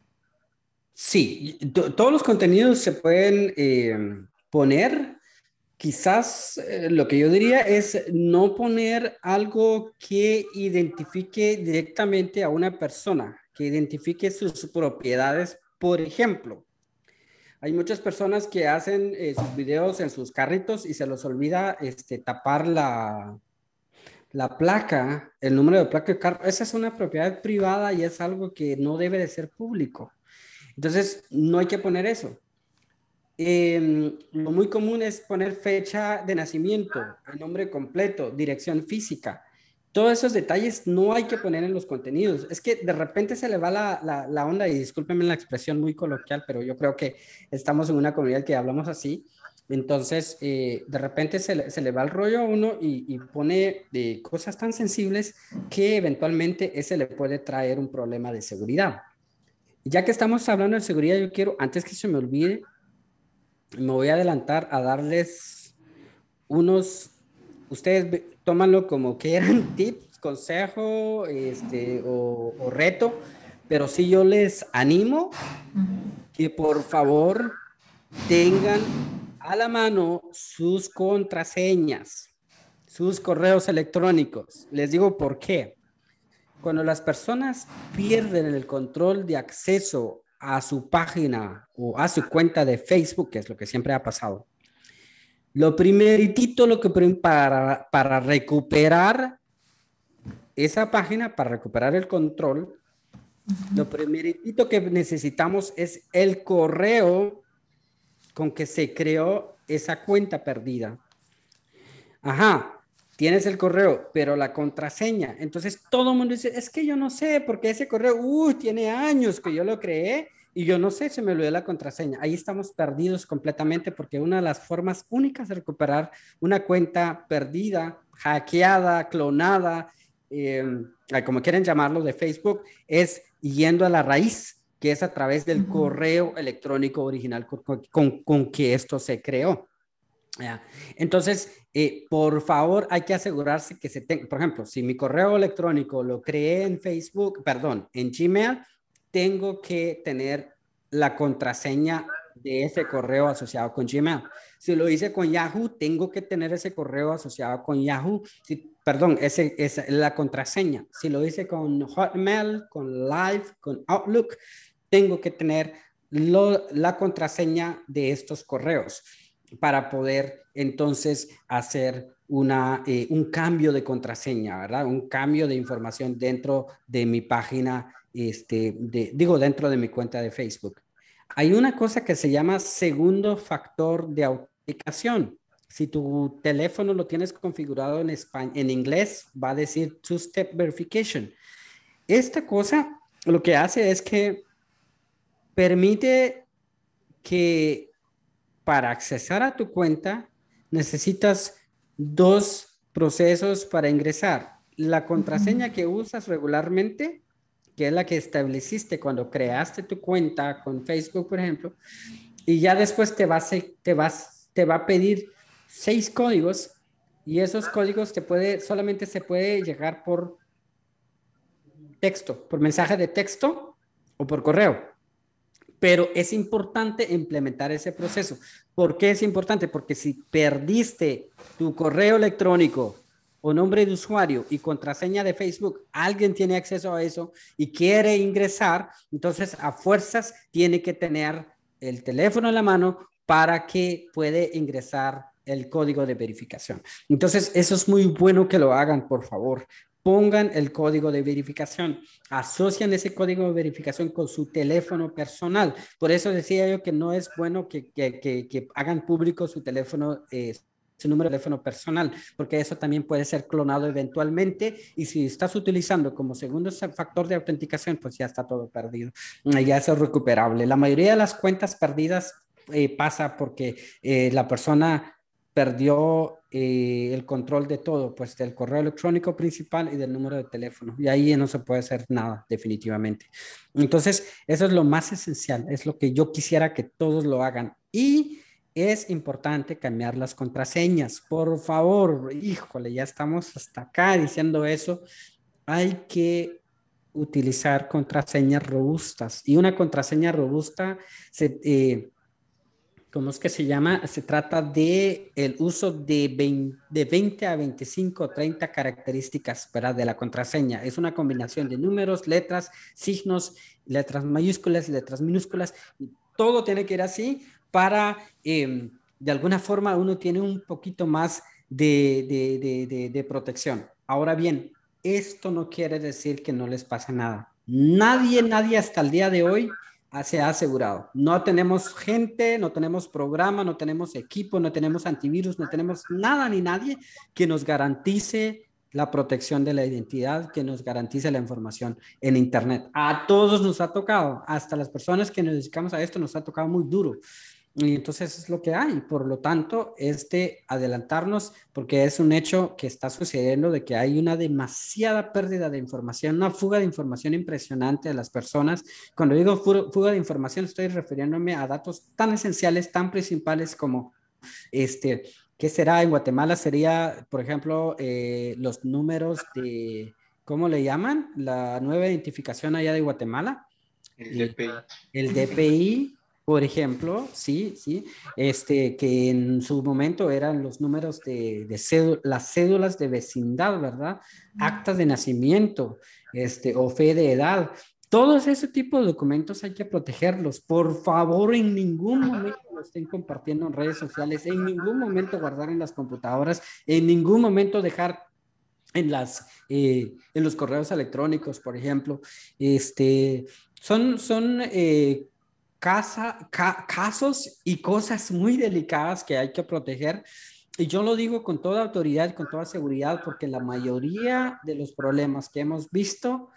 Sí, todos los contenidos se pueden em, poner. Quizás eh, lo que yo diría es no poner algo que identifique directamente a una persona, que identifique sus propiedades. Por ejemplo, hay muchas personas que hacen eh, sus videos en sus carritos y se los olvida este, tapar la, la placa, el número de placa de carro. Esa es una propiedad privada y es algo que no debe de ser público. Entonces, no hay que poner eso. Em, lo muy común es poner fecha de nacimiento, nombre completo, dirección física. Todos esos detalles no hay que poner en los contenidos. Es que de repente se le va la, la, onda, y discúlpenme la expresión muy coloquial, pero yo creo que estamos en una comunidad que hablamos así. Entonces, eh, de repente se le, se le, va el rollo a uno y, y pone de cosas tan sensibles que eventualmente ese le puede traer un problema de seguridad. Ya que estamos hablando de seguridad, yo quiero, antes que se me olvide, me voy a adelantar a darles unos, ustedes tómanlo como que eran <laughs> tips, consejo este, o, o reto, pero sí yo les animo que por favor tengan a la mano sus contraseñas, sus correos electrónicos. Les digo por qué. Cuando las personas pierden el control de acceso a su página o a su cuenta de Facebook, que es lo que siempre ha pasado, lo primeritito lo que para, para recuperar esa página, para recuperar el control, lo primeritito que necesitamos es el correo con que se creó esa cuenta perdida. Ajá, tienes el correo, pero la contraseña. Entonces todo el mundo dice, es que yo no sé, porque ese correo, uy, tiene años que yo lo creé y yo no sé, se me olvidó la contraseña. Ahí estamos perdidos completamente porque una de las formas únicas de recuperar una cuenta perdida, hackeada, clonada, em, como quieren llamarlo, de Facebook, es yendo a la raíz, que es a través del correo electrónico original con, con que esto se creó. Entonces, eh, por favor, hay que asegurarse que se tenga, por ejemplo, si mi correo electrónico lo creé en Facebook, perdón, en Gmail, tengo que tener la contraseña de ese correo asociado con Gmail. Si lo hice con Yahoo, tengo que tener ese correo asociado con Yahoo. Si, perdón, ese es la contraseña. Si lo hice con Hotmail, con Live, con Outlook, tengo que tener la contraseña de estos correos para poder entonces hacer una, eh, un cambio de contraseña, ¿verdad? Un cambio de información dentro de mi página, este, digo, dentro de mi cuenta de Facebook. Hay una cosa que se llama segundo factor de autenticación. Si tu teléfono lo tienes configurado en, español, en inglés, va a decir two-step verification. Esta cosa lo que hace es que permite que para accesar a tu cuenta necesitas dos procesos para ingresar. La contraseña que usas regularmente, que es la que estableciste cuando creaste tu cuenta con Facebook, por ejemplo, y ya después te va a, te vas, te va a pedir seis códigos y esos códigos te puede, solamente se puede llegar por texto, por mensaje de texto o por correo pero es importante implementar ese proceso. ¿Por qué es importante? Porque si perdiste tu correo electrónico o nombre de usuario y contraseña de Facebook, alguien tiene acceso a eso y quiere ingresar, entonces a fuerzas tiene que tener el teléfono en la mano para que puede ingresar el código de verificación. Entonces, eso es muy bueno que lo hagan, por favor, pongan el código de verificación, asocian ese código de verificación con su teléfono personal. Por eso decía yo que no es bueno que, que, que, hagan público su teléfono. Eh, su número de teléfono personal, porque eso también puede ser clonado eventualmente y si estás utilizando como segundo factor de autenticación, pues ya está todo perdido, ya es recuperable. La mayoría de las cuentas perdidas eh, pasa porque eh, la persona perdió eh, el control de todo, pues del correo electrónico principal y del número de teléfono. Y ahí no se puede hacer nada, definitivamente. Entonces, eso es lo más esencial, es lo que yo quisiera que todos lo hagan. Y es importante cambiar las contraseñas. Por favor, híjole, ya estamos hasta acá diciendo eso. Hay que utilizar contraseñas robustas. Y una contraseña robusta se... Eh, ¿cómo es que se llama? Se trata de el uso de 20, de 20 a 25 o 30 características ¿verdad? de la contraseña. Es una combinación de números, letras, signos, letras mayúsculas, letras minúsculas. Todo tiene que ir así para, em, de alguna forma, uno tiene un poquito más de, de, de, de protección. Ahora bien, esto no quiere decir que no les pasa nada. Nadie, nadie hasta el día de hoy se ha asegurado. No tenemos gente, no tenemos programa, no tenemos equipo, no tenemos antivirus, no tenemos nada ni nadie que nos garantice la protección de la identidad, que nos garantice la información en Internet. A todos nos ha tocado, hasta las personas que nos dedicamos a esto nos ha tocado muy duro. Y entonces es lo que hay. Por lo tanto, este adelantarnos, porque es un hecho que está sucediendo de que hay una demasiada pérdida de información, una fuga de información impresionante de las personas. Cuando digo fuga de información, estoy refiriéndome a datos tan esenciales, tan principales como este, ¿qué será? En Guatemala sería, por ejemplo, eh, los números de, ¿cómo le llaman? La nueva identificación allá de Guatemala. El DPI. El DPI por ejemplo, sí, sí, este, que en su momento eran los números de, de las cédulas de vecindad, ¿verdad? Actas de nacimiento, este, o fe de edad. Todos ese tipo de documentos hay que protegerlos. Por favor, en ningún momento lo estén compartiendo en redes sociales, en ningún momento guardar en las computadoras, en ningún momento dejar en, las, eh, en los correos electrónicos, por ejemplo. Este, son, son eh, casos y cosas muy delicadas que hay que proteger. Y yo lo digo con toda autoridad y con toda seguridad porque la mayoría de los problemas que hemos visto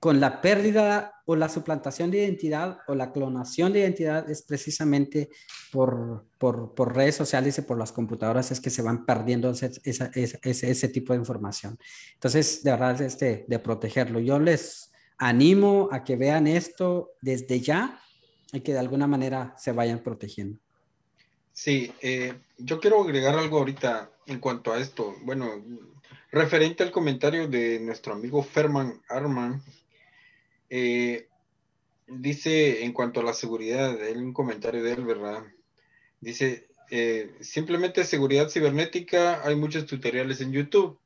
con la pérdida o la suplantación de identidad o la clonación de identidad es precisamente por, por, por redes sociales y por las computadoras es que se van perdiendo ese, ese, ese, tipo de información. Entonces, de verdad, este, de protegerlo. Yo les animo a que vean esto desde ya y que de alguna manera se vayan protegiendo. Sí, eh, yo quiero agregar algo ahorita en cuanto a esto. Bueno, referente al comentario de nuestro amigo Ferman Arman, eh, dice en cuanto a la seguridad, él, un comentario de él, ¿verdad? Dice, eh, simplemente seguridad cibernética, hay muchos tutoriales en YouTube.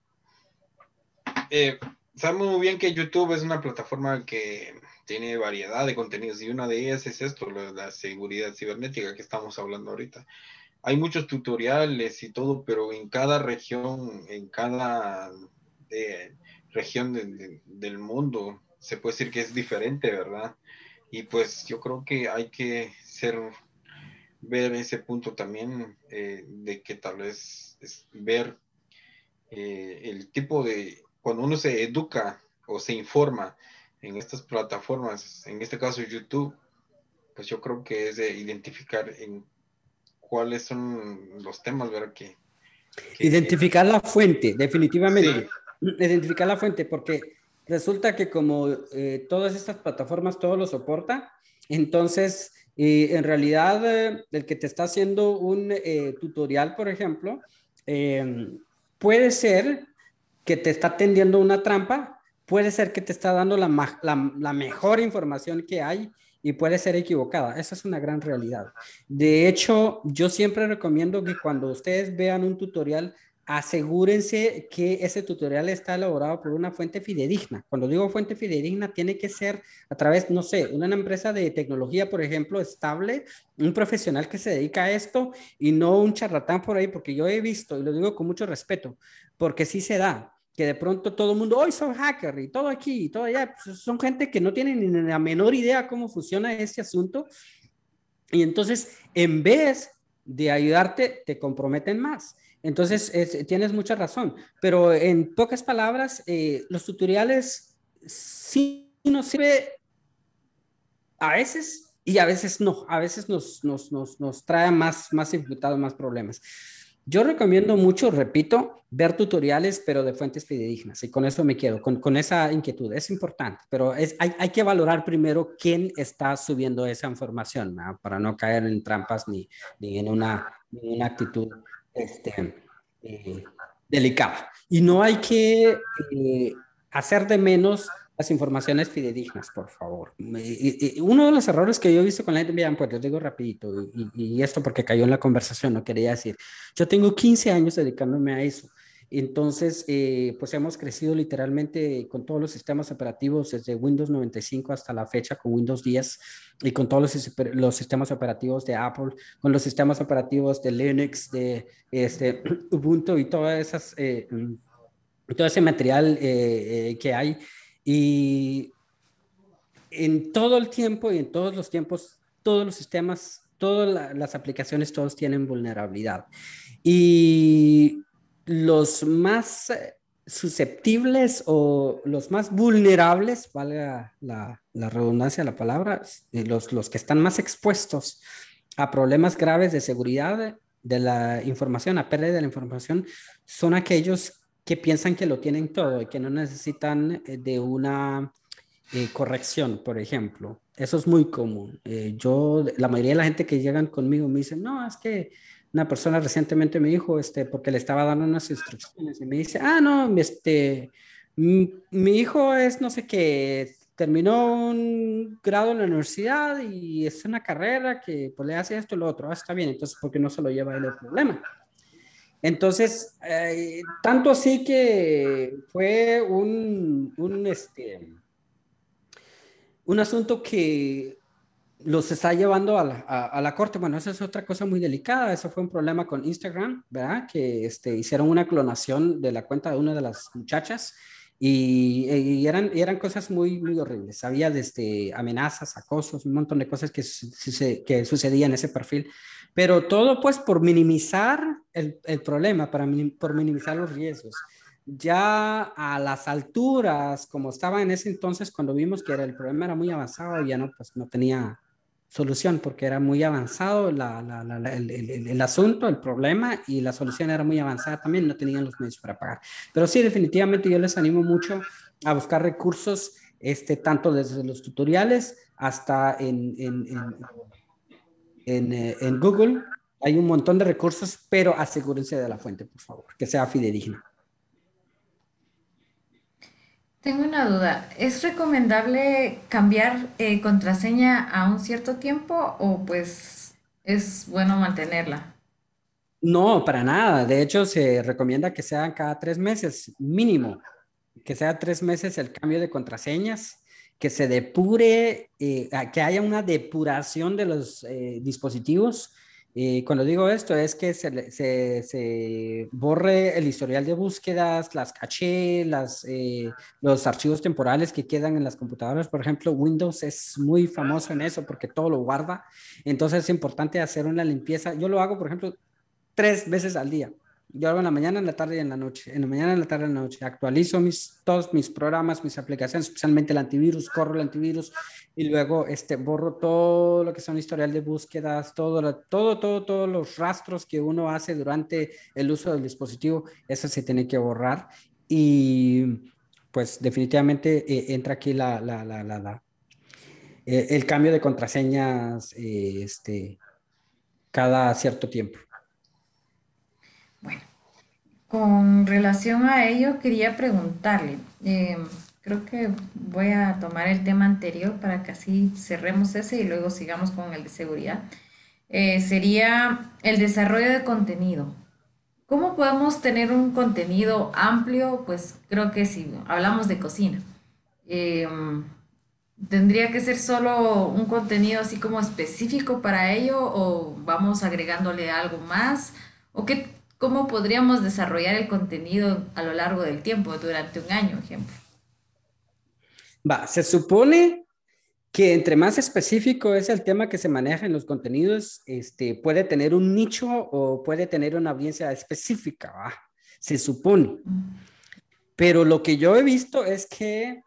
sabemos muy bien que YouTube es una plataforma que tiene variedad de contenidos y una de ellas es esto, la, seguridad cibernética que estamos hablando ahorita. Hay muchos tutoriales y todo, pero en cada región, en cada eh, región del mundo, se puede decir que es diferente, ¿verdad? Y pues yo creo que hay que ser, ver ese punto también eh, de que tal vez es ver eh, el tipo de, cuando uno se educa o se informa en estas plataformas, en este caso YouTube, pues yo creo que es de identificar en cuáles son los temas, ¿verdad? Que, identificar la fuente, definitivamente. Identificar la fuente, porque resulta que como eh, todas estas plataformas todo lo soporta, entonces eh, en realidad eh, el que te está haciendo un tutorial, por ejemplo, puede ser que te está tendiendo una trampa puede ser que te está dando la, mejor información que hay y puede ser equivocada. Esa es una gran realidad. De hecho, yo siempre recomiendo que cuando ustedes vean un tutorial, asegúrense que ese tutorial está elaborado por una fuente fidedigna. Cuando digo fuente fidedigna, tiene que ser a través, no sé, una empresa de tecnología, por ejemplo, estable, un profesional que se dedica a esto y no un charlatán por ahí, porque yo he visto, y lo digo con mucho respeto, porque sí se da que de pronto todo el mundo, hoy soy hacker y todo aquí y todo allá, pues son gente que no tienen ni la menor idea cómo funciona este asunto. Y entonces, en vez de ayudarte, te comprometen más. Entonces, tienes mucha razón, pero en pocas palabras, eh, los tutoriales sí nos sirve a veces y a veces no, a veces nos, nos, nos, nos trae más, más más problemas. Yo recomiendo mucho, repito, ver tutoriales, pero de fuentes fidedignas. Y con eso me quedo, con, con esa inquietud. Es importante, pero es, hay, hay, que valorar primero quién está subiendo esa información, ¿no? para no caer en trampas ni, ni en una, ni una actitud este, eh, delicada. Y no hay que eh, hacer de menos las informaciones fidedignas, por favor. uno de los errores que yo he visto con la gente, pues les digo rapidito, y, y, esto porque cayó en la conversación, no quería decir, yo tengo 15 años dedicándome a eso. Entonces, eh, pues hemos crecido literalmente con todos los sistemas operativos desde Windows 95 hasta la fecha con Windows 10 y con todos los, los sistemas operativos de Apple, con los sistemas operativos de Linux, de este, <clears throat> Ubuntu y todas esas, eh, todo ese material eh, que hay. Y en todo el tiempo y en todos los tiempos, todos los sistemas, todas las aplicaciones, todos tienen vulnerabilidad. Y los más eh, susceptibles o los más vulnerables, valga la, redundancia de la palabra, eh, los, los que están más expuestos a problemas graves de seguridad de la información, a pérdida de la información, son aquellos que piensan que lo tienen todo y que no necesitan eh, de una corrección, por ejemplo. Eso es muy común. yo, la mayoría de la gente que llegan conmigo me dicen, no, es que una persona recientemente me dijo, este, porque le estaba dando unas instrucciones y me dice, ah, no, este, mi, hijo es no sé qué, terminó un grado en la universidad y es una carrera que pues le hace esto y lo otro, ah, está bien, entonces, ¿por qué no se lo lleva él el problema? Entonces, eh, tanto así que fue un, un, este, un asunto que los está llevando a la, a, la, corte. Bueno, esa es otra cosa muy delicada. Eso fue un problema con Instagram, ¿verdad? Que este, hicieron una clonación de la cuenta de una de las muchachas y, eran, eran cosas muy, muy horribles. Había desde amenazas, acosos, un montón de cosas que, que sucedían en ese perfil. Pero todo pues por minimizar el, el problema, para, por minimizar los riesgos ya a las alturas, como estaba en ese entonces, cuando vimos que era, el problema era muy avanzado, ya no, pues no tenía solución porque era muy avanzado el, el, asunto, el problema y la solución era muy avanzada también, no tenían los medios para pagar. Pero sí, definitivamente yo les animo mucho a buscar recursos, este, tanto desde los tutoriales hasta en, en, en, en eh, Google. Hay un montón de recursos, pero asegúrense de la fuente, por favor, que sea fidedigna. Tengo una duda. ¿Es recomendable cambiar eh, contraseña a un cierto tiempo o pues es bueno mantenerla? No, para nada. De hecho, se recomienda que sean cada tres meses mínimo, que sea tres meses el cambio de contraseñas, que se depure, eh, que haya una depuración de los eh, dispositivos y cuando digo esto es que se, borre el historial de búsquedas, las caché, eh, los archivos temporales que quedan en las computadoras. Por ejemplo, Windows es muy famoso en eso porque todo lo guarda. Entonces es importante hacer una limpieza. Yo lo hago, por ejemplo, tres veces al día. Yo hago en la mañana, en la tarde y en la noche. En la mañana, en la tarde y en la noche. Actualizo mis, todos mis programas, mis aplicaciones, especialmente el antivirus, corro el antivirus y luego este, borro todo lo que son historial de búsquedas, todo, todo, todo, todos los rastros que uno hace durante el uso del dispositivo. Eso se tiene que borrar. Y pues definitivamente eh, entra aquí la, la, la, la, eh, el cambio de contraseñas eh, este, cada cierto tiempo. Bueno, con relación a ello, quería preguntarle, eh, creo que voy a tomar el tema anterior para que así cerremos ese y luego sigamos con el de seguridad. Eh, sería el desarrollo de contenido. ¿Cómo podemos tener un contenido amplio? Pues creo que si hablamos de cocina, eh, ¿tendría que ser solo un contenido así como específico para ello o vamos agregándole algo más? ¿O qué, ¿Cómo podríamos desarrollar el contenido a lo largo del tiempo, durante un año, ejemplo? Va, se supone que entre más específico es el tema que se maneja en los contenidos, este, puede tener un nicho o puede tener una audiencia específica, ¿va? se supone. Pero lo que yo he visto es que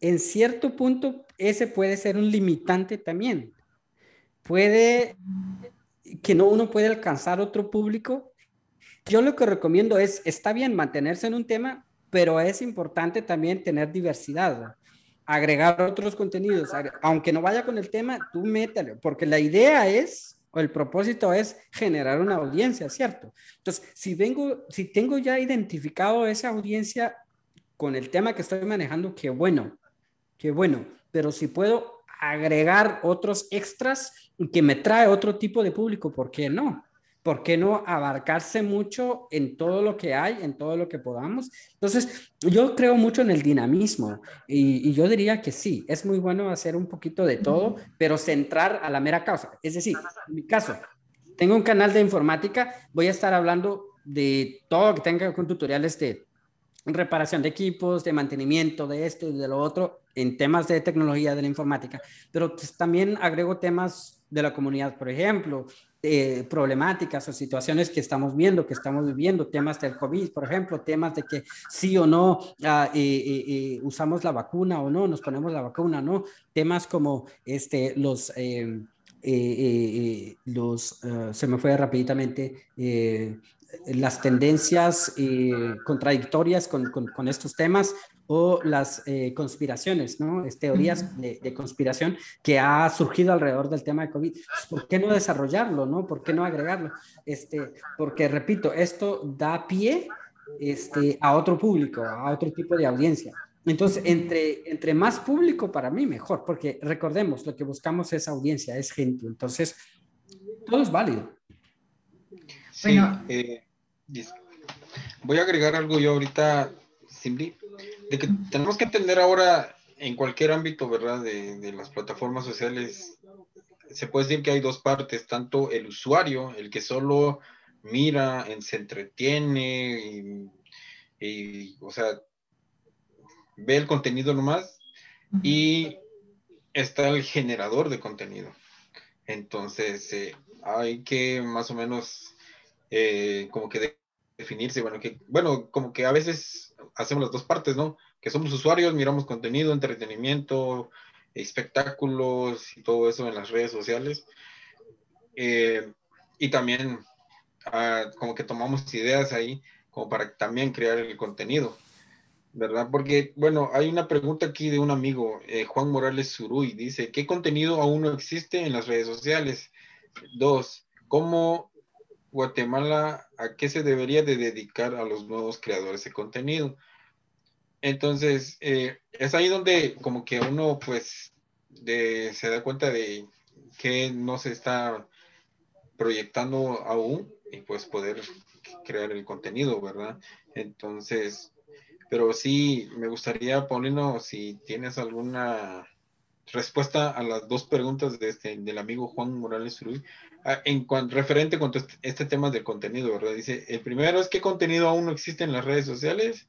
en cierto punto ese puede ser un limitante también. Puede que no uno puede alcanzar otro público yo lo que recomiendo es, está bien mantenerse en un tema, pero es importante también tener diversidad, agregar otros contenidos, aunque no vaya con el tema, tú mételo, porque la idea es, o el propósito es generar una audiencia, ¿cierto? Entonces, si vengo, si tengo ya identificado esa audiencia con el tema que estoy manejando, qué bueno, qué bueno, pero si puedo agregar otros extras que me trae otro tipo de público, ¿por qué no? ¿Por qué no abarcarse mucho en todo lo que hay, en todo lo que podamos? Entonces, yo creo mucho en el dinamismo y, yo diría que sí, es muy bueno hacer un poquito de todo, pero centrar a la mera causa. Es decir, en mi caso, tengo un canal de informática, voy a estar hablando de todo lo que tenga con tutoriales de reparación de equipos, de mantenimiento, de esto y de lo otro, en temas de tecnología de la informática, pero pues también agrego temas de la comunidad, por ejemplo, eh, problemáticas o situaciones que estamos viendo, que estamos viviendo, temas del COVID, por ejemplo, temas de que sí o no ah, eh, eh, usamos la vacuna o no, nos ponemos la vacuna, ¿no? Temas como este, los... los, ah, se me fue rapiditamente, las tendencias contradictorias con, con, con, estos temas, o las eh, conspiraciones, ¿no? Es teorías de, conspiración que ha surgido alrededor del tema de COVID. Pues, ¿Por qué no desarrollarlo, no? ¿Por qué no agregarlo? Este, porque, repito, esto da pie este, a otro público, a otro tipo de audiencia. Entonces, entre, entre más público para mí, mejor, porque recordemos, lo que buscamos es audiencia, es gente. Entonces, todo es válido. bueno. Eh, voy a agregar algo yo ahorita, Cindy de que tenemos que entender ahora en cualquier ámbito, ¿verdad? De, las plataformas sociales, se puede decir que hay dos partes, tanto el usuario, el que solo mira, se entretiene y, o sea, ve el contenido nomás, y está el generador de contenido. Entonces, eh, hay que más o menos eh, como que definirse, bueno, que, bueno, como que a veces hacemos las dos partes, ¿no? Que somos usuarios, miramos contenido, entretenimiento, espectáculos y todo eso en las redes sociales. Eh, y también ah, como que tomamos ideas ahí como para también crear el contenido, ¿verdad? Porque, bueno, hay una pregunta aquí de un amigo, eh, Juan Morales Suruy, dice, ¿qué contenido aún no existe en las redes sociales? Dos, ¿cómo Guatemala a qué se debería de dedicar a los nuevos creadores de contenido. Entonces, eh, es ahí donde como que uno pues se da cuenta de que no se está proyectando aún y pues poder crear el contenido, ¿verdad? Entonces, pero sí, me gustaría, Paulino, si tienes alguna respuesta a las dos preguntas de este, del amigo Juan Morales Ruiz, en cuanto, referente con este, este, tema del contenido. Dice, el primero es qué contenido aún no existe en las redes sociales.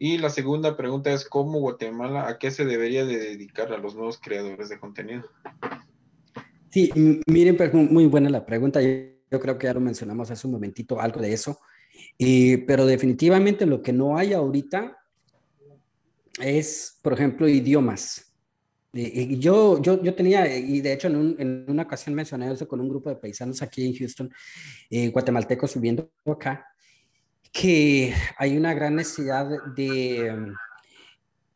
Y la segunda pregunta es cómo Guatemala, a qué se debería de dedicar a los nuevos creadores de contenido. Sí, miren, pues, muy buena la pregunta. Yo creo que ya lo mencionamos hace un momentito, algo de eso. pero definitivamente lo que no hay ahorita es, por ejemplo, idiomas. Y yo, yo, yo tenía, y de hecho en, en, una ocasión mencioné eso con un grupo de paisanos aquí en Houston, eh, guatemaltecos subiendo acá, que hay una gran necesidad de,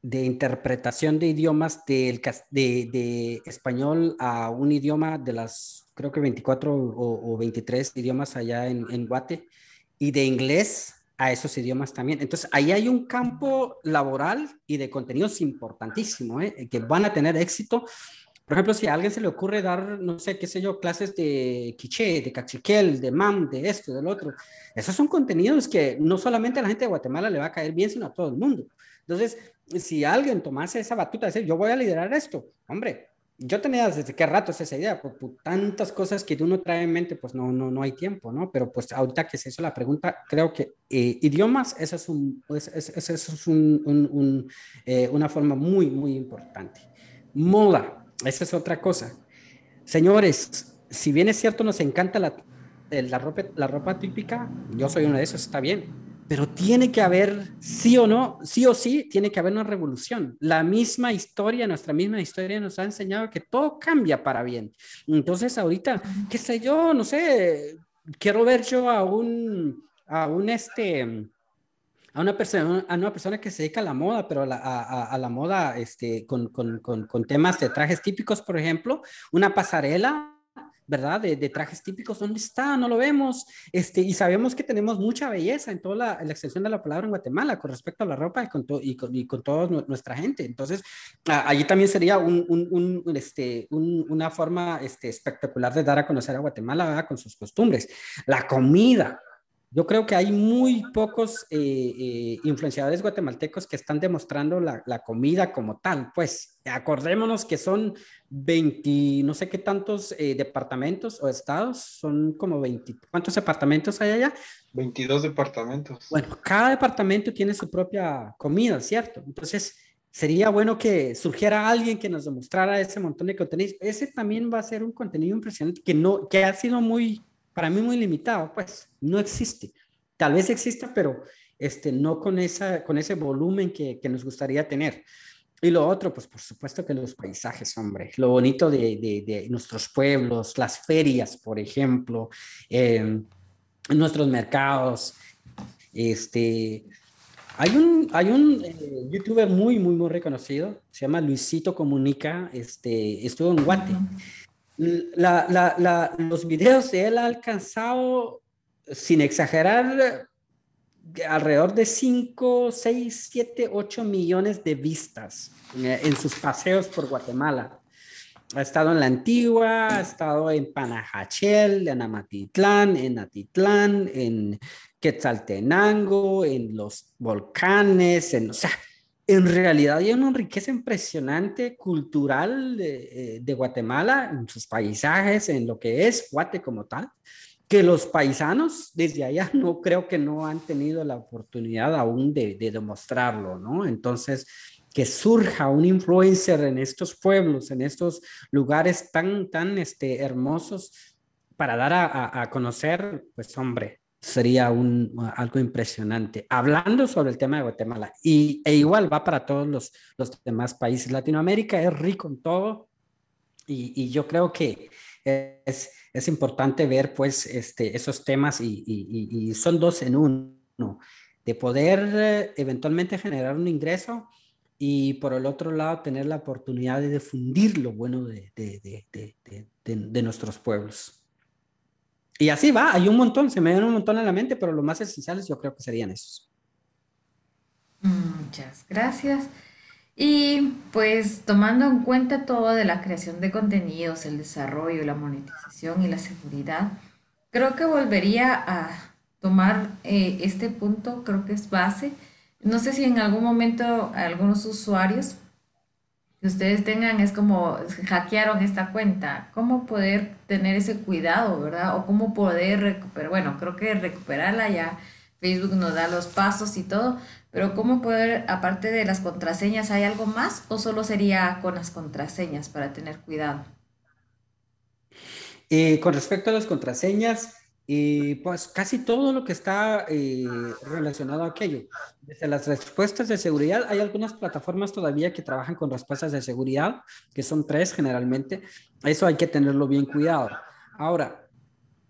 de interpretación de idiomas del, de, de, español a un idioma de las, creo que 24 o, o 23 idiomas allá en, en Guate, y de inglés a esos idiomas también. Entonces, ahí hay un campo laboral y de contenidos importantísimo, ¿eh? que van a tener éxito. Por ejemplo, si a alguien se le ocurre dar, no sé, qué sé yo, clases de quiché, de cachiquel, de mam, de esto, del otro, esos son contenidos que no solamente a la gente de Guatemala le va a caer bien, sino a todo el mundo. Entonces, si alguien tomase esa batuta de decir, yo voy a liderar esto, hombre, yo tenía desde qué rato esa idea, por, tantas cosas que uno trae en mente, pues no, no, no hay tiempo, ¿no? Pero pues ahorita que se hizo la pregunta, creo que eh, idiomas, esa es, un, es, es, es un, un, eh, una forma muy, muy importante. Moda, esa es otra cosa. Señores, si bien es cierto, nos encanta la, la, ropa, la ropa típica, yo soy uno de esos, está bien pero tiene que haber, sí o no, sí o sí, tiene que haber una revolución. La misma historia, nuestra misma historia nos ha enseñado que todo cambia para bien. Entonces ahorita, qué sé yo, no sé, quiero ver yo a un, a un este a una persona, a una persona que se dedica a la moda, pero a la, a, la moda este, con, con, con, con, temas de trajes típicos, por ejemplo, una pasarela ¿verdad? De, trajes típicos, ¿dónde está? No lo vemos. Este, y sabemos que tenemos mucha belleza en toda la, extensión de la palabra en Guatemala con respecto a la ropa y con, y con, y con toda nuestra gente. Entonces, allí también sería un, un, un, este, una forma este, espectacular de dar a conocer a Guatemala ¿verdad? con sus costumbres. La comida, yo creo que hay muy pocos eh, eh, influenciadores guatemaltecos que están demostrando la, la, comida como tal. Pues acordémonos que son 20, no sé qué tantos eh, departamentos o estados, son como 20. ¿Cuántos departamentos hay allá? 22 departamentos. Bueno, cada departamento tiene su propia comida, ¿cierto? Entonces, sería bueno que surgiera alguien que nos demostrara ese montón de contenido. Ese también va a ser un contenido impresionante que, no, que ha sido muy para mí muy limitado, pues no existe. Tal vez exista, pero este, no con, esa, con ese volumen que, que nos gustaría tener. Y lo otro, pues por supuesto que los paisajes, hombre, lo bonito de, de, de nuestros pueblos, las ferias, por ejemplo, eh, nuestros mercados. Este, hay un, hay un eh, youtuber muy, muy, muy reconocido, se llama Luisito Comunica, este, estuvo en Guate la, la, los videos de él ha alcanzado, sin exagerar, alrededor de 5, 6, 7, 8 millones de vistas eh, en sus paseos por Guatemala. Ha estado en la Antigua, ha estado en Panajachel, en Amatitlán, en Atitlán, en Quetzaltenango, en los volcanes, en, o en realidad hay una riqueza impresionante cultural de, eh, de, Guatemala, en sus paisajes, en lo que es Guate como tal, que los paisanos desde allá <laughs> no creo que no han tenido la oportunidad aún de, de demostrarlo, ¿no? Entonces, que surja un influencer en estos pueblos, en estos lugares tan, tan este, hermosos para dar a, a, a conocer, pues hombre, sería un, algo impresionante. Hablando sobre el tema de Guatemala, y, e igual va para todos los, los demás países. Latinoamérica es rico en todo, y, y yo creo que es, es, importante ver pues este, esos temas, y, y, son dos en uno, de poder eventualmente generar un ingreso y por el otro lado tener la oportunidad de difundir lo bueno de, de, de, de nuestros pueblos. Y así va, hay un montón, se me vienen un montón a la mente, pero los más esenciales yo creo que serían esos. Muchas gracias. Y pues tomando en cuenta todo de la creación de contenidos, el desarrollo, la monetización y la seguridad, creo que volvería a tomar eh, este punto, creo que es base. No sé si en algún momento algunos usuarios que ustedes tengan es como hackearon esta cuenta, cómo poder tener ese cuidado, ¿verdad? O cómo poder recuperar, bueno, creo que recuperarla ya, Facebook nos da los pasos y todo, pero cómo poder, aparte de las contraseñas, ¿hay algo más o solo sería con las contraseñas para tener cuidado? Eh, con respecto a las contraseñas, y pues casi todo lo que está eh, relacionado a aquello. Desde las respuestas de seguridad, hay algunas plataformas todavía que trabajan con respuestas de seguridad, que son tres generalmente. Eso hay que tenerlo bien cuidado. Ahora,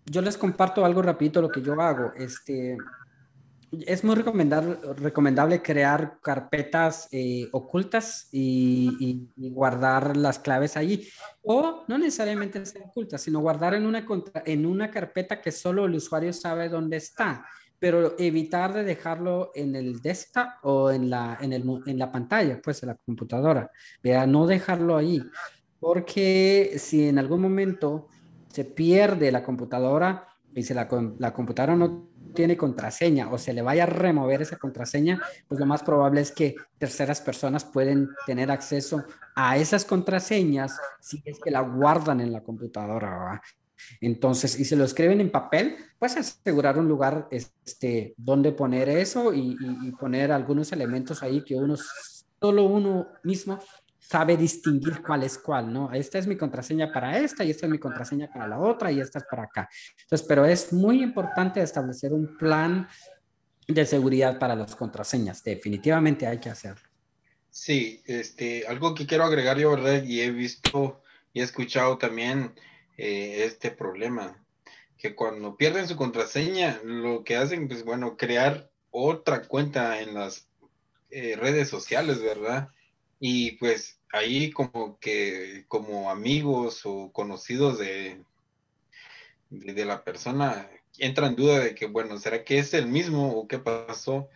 yo les comparto algo rapidito lo que yo hago. Este, es muy recomendable, crear carpetas eh, ocultas y, guardar las claves allí. O no necesariamente ser ocultas, sino guardar en una, en una carpeta que solo el usuario sabe dónde está, pero evitar de dejarlo en el desktop o en la, en, el, en la pantalla, pues en la computadora. No dejarlo ahí, porque si en algún momento se pierde la computadora y si la, la computadora no tiene contraseña o se le vaya a remover esa contraseña, pues lo más probable es que terceras personas pueden tener acceso a esas contraseñas si es que la guardan en la computadora. Entonces, y se lo escriben en papel, pues asegurar un lugar este, donde poner eso y, y poner algunos elementos ahí que uno, solo uno mismo sabe distinguir cuál es cuál, ¿no? Esta es mi contraseña para esta y esta es mi contraseña para la otra y esta es para acá. Entonces, pero es muy importante establecer un plan de seguridad para las contraseñas. Definitivamente hay que hacerlo. Sí, este, algo que quiero agregar yo, ¿verdad? Y he visto y he escuchado también eh, este problema, que cuando pierden su contraseña, lo que hacen, pues bueno, crear otra cuenta en las eh, redes sociales, ¿verdad? Y pues ahí como que como amigos o conocidos de, de, la persona entra en duda de que, bueno, ¿será que es el mismo o qué pasó?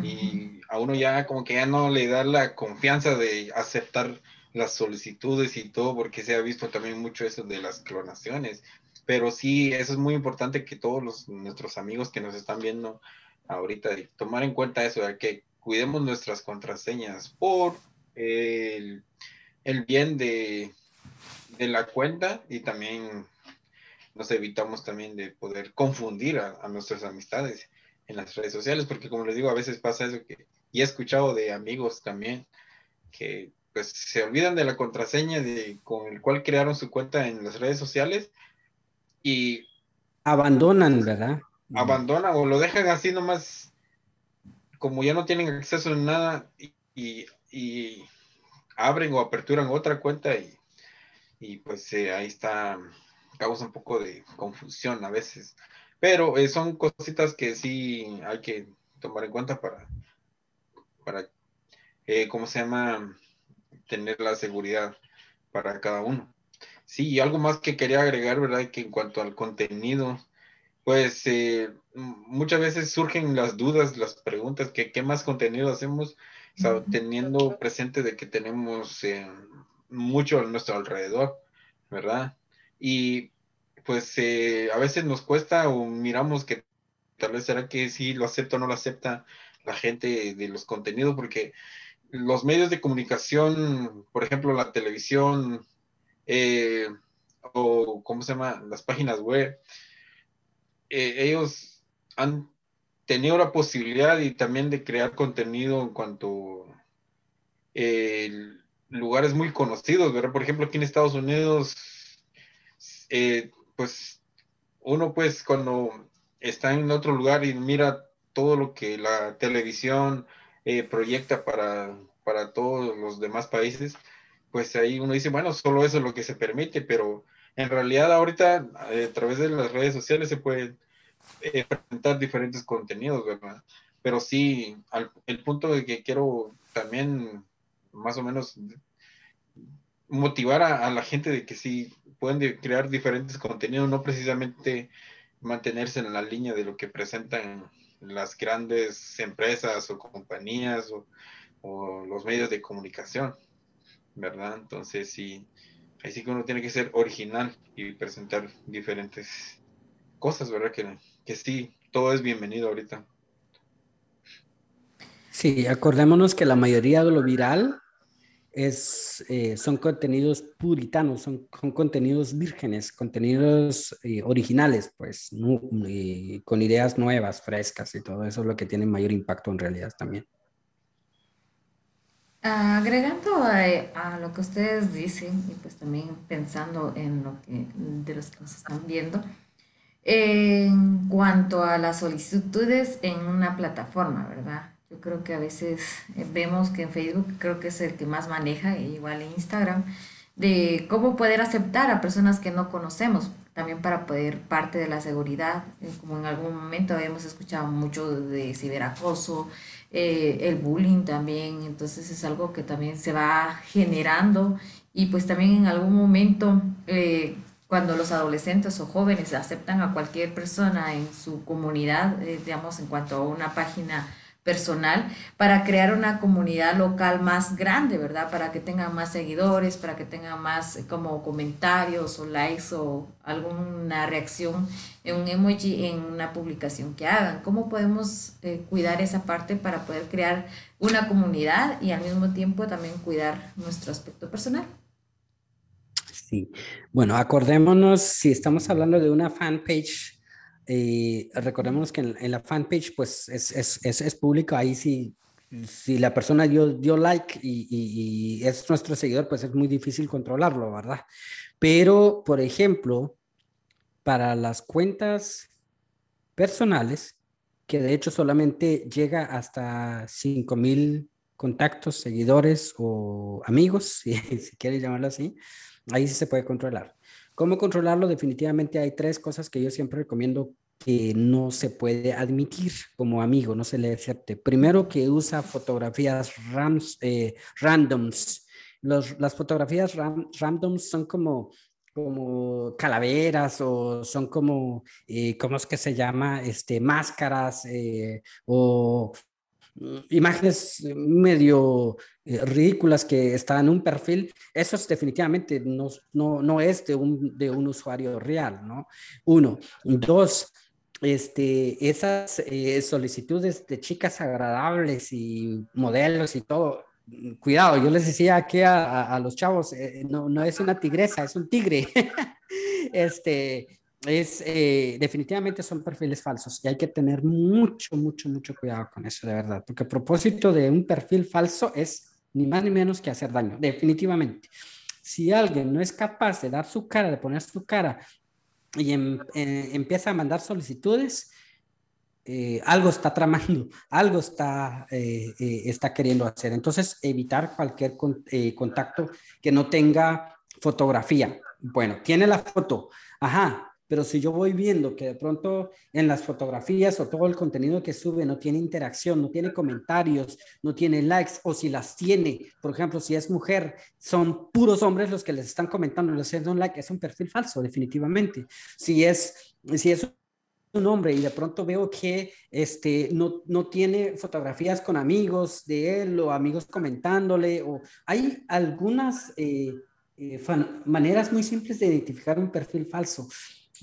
Y a uno ya como que ya no le da la confianza de aceptar las solicitudes y todo, porque se ha visto también mucho eso de las clonaciones. Pero sí, eso es muy importante que todos los, nuestros amigos que nos están viendo ahorita, tomar en cuenta eso, de que cuidemos nuestras contraseñas por el, bien de, la cuenta y también nos evitamos también de poder confundir a, nuestras amistades en las redes sociales, porque como les digo, a veces pasa eso que, y he escuchado de amigos también que pues se olvidan de la contraseña de, con el cual crearon su cuenta en las redes sociales y abandonan, ¿verdad? Abandonan o lo dejan así nomás, como ya no tienen acceso a nada y, abren o aperturan otra cuenta y, pues eh, ahí está, causa un poco de confusión a veces. Pero eh, son cositas que sí hay que tomar en cuenta para, para eh, ¿cómo se llama? tener la seguridad para cada uno. Sí, y algo más que quería agregar, ¿verdad? Que en cuanto al contenido, pues eh, muchas veces surgen las dudas, las preguntas, que qué más contenido hacemos, teniendo presente de que tenemos eh, mucho a nuestro alrededor, ¿verdad? Y pues eh, a veces nos cuesta o miramos que tal vez será que sí lo acepta o no lo acepta la gente de los contenidos, porque los medios de comunicación, por ejemplo, la televisión, eh, o cómo se llama, las páginas web, eh, ellos han tenido la posibilidad y también de crear contenido en cuanto eh, lugares muy conocidos, ¿verdad? Por ejemplo, aquí en Estados Unidos, pues uno pues cuando está en otro lugar y mira todo lo que la televisión, eh, proyecta para, para todos los demás países, pues ahí uno dice, bueno, solo eso es lo que se permite, pero en realidad ahorita eh, a través de las redes sociales se pueden eh, presentar diferentes contenidos, ¿verdad? Pero sí, el punto de que quiero también más o menos motivar a, la gente de que sí pueden crear diferentes contenidos, no precisamente mantenerse en la línea de lo que presentan las grandes empresas o compañías o, los medios de comunicación, ¿verdad? Entonces sí, ahí sí que uno tiene que ser original y presentar diferentes cosas, ¿verdad? Que, que sí, todo es bienvenido ahorita. Sí, acordémonos que la mayoría de lo viral es, eh, son contenidos puritanos, son, son contenidos vírgenes, contenidos eh, originales, pues, con ideas nuevas, frescas y todo eso es lo que tiene mayor impacto en realidad también. Agregando a, lo que ustedes dicen y pues también pensando en lo que de los que nos están viendo, en cuanto a las solicitudes en una plataforma, ¿verdad? Yo creo que a veces eh, vemos que en Facebook creo que es el que más maneja, e igual en Instagram, de cómo poder aceptar a personas que no conocemos, también para poder parte de la seguridad, eh, como en algún momento habíamos escuchado mucho de ciberacoso, eh, el bullying también, entonces es algo que también se va generando y pues también en algún momento cuando los adolescentes o jóvenes aceptan a cualquier persona en su comunidad, digamos en cuanto a una página personal para crear una comunidad local más grande, ¿verdad? Para que tengan más seguidores, para que tengan más eh, como comentarios o likes o alguna reacción en un emoji en una publicación que hagan. ¿Cómo podemos eh, cuidar esa parte para poder crear una comunidad y al mismo tiempo también cuidar nuestro aspecto personal? Sí, bueno, acordémonos si estamos hablando de una fanpage y recordemos que en, la fanpage, pues es, es, es, es, público, ahí sí, si la persona dio, dio like y, y, es nuestro seguidor, pues es muy difícil controlarlo, ¿verdad? Pero, por ejemplo, para las cuentas personales, que de hecho solamente llega hasta 5000 contactos, seguidores o amigos, <laughs> si, si quieres llamarlo así, ahí sí se puede controlar. ¿Cómo controlarlo? Definitivamente hay tres cosas que yo siempre recomiendo que no se puede admitir como amigo, no se le acepte. Primero, que usa fotografías rams, eh, randoms. Los, las fotografías randoms son como, como calaveras o son como, eh, ¿cómo es que se llama? Este, máscaras eh, o imágenes medio eh, ridículas que están en un perfil, eso es definitivamente no, no, no es de un, de un usuario real, ¿no? Uno. Dos, este, esas eh, solicitudes de chicas agradables y modelos y todo, cuidado, yo les decía aquí a, a, los chavos, eh, no, no es una tigresa, es un tigre. <laughs> este, es eh, definitivamente son perfiles falsos y hay que tener mucho, mucho, mucho cuidado con eso, de verdad, porque el propósito de un perfil falso es ni más ni menos que hacer daño, definitivamente. Si alguien no es capaz de dar su cara, de poner su cara y em, eh, empieza a mandar solicitudes, eh, algo está tramando, algo está, está queriendo hacer. Entonces, evitar cualquier contacto que no tenga fotografía. Bueno, tiene la foto. Ajá, pero si yo voy viendo que de pronto en las fotografías o todo el contenido que sube no tiene interacción, no tiene comentarios, no tiene likes, o si las tiene, por ejemplo, si es mujer, son puros hombres los que les están comentando, les hacen un like, es un perfil falso, definitivamente. Si es, si es un hombre y de pronto veo que este, no, no tiene fotografías con amigos de él o amigos comentándole, o hay algunas... Eh, eh, maneras muy simples de identificar un perfil falso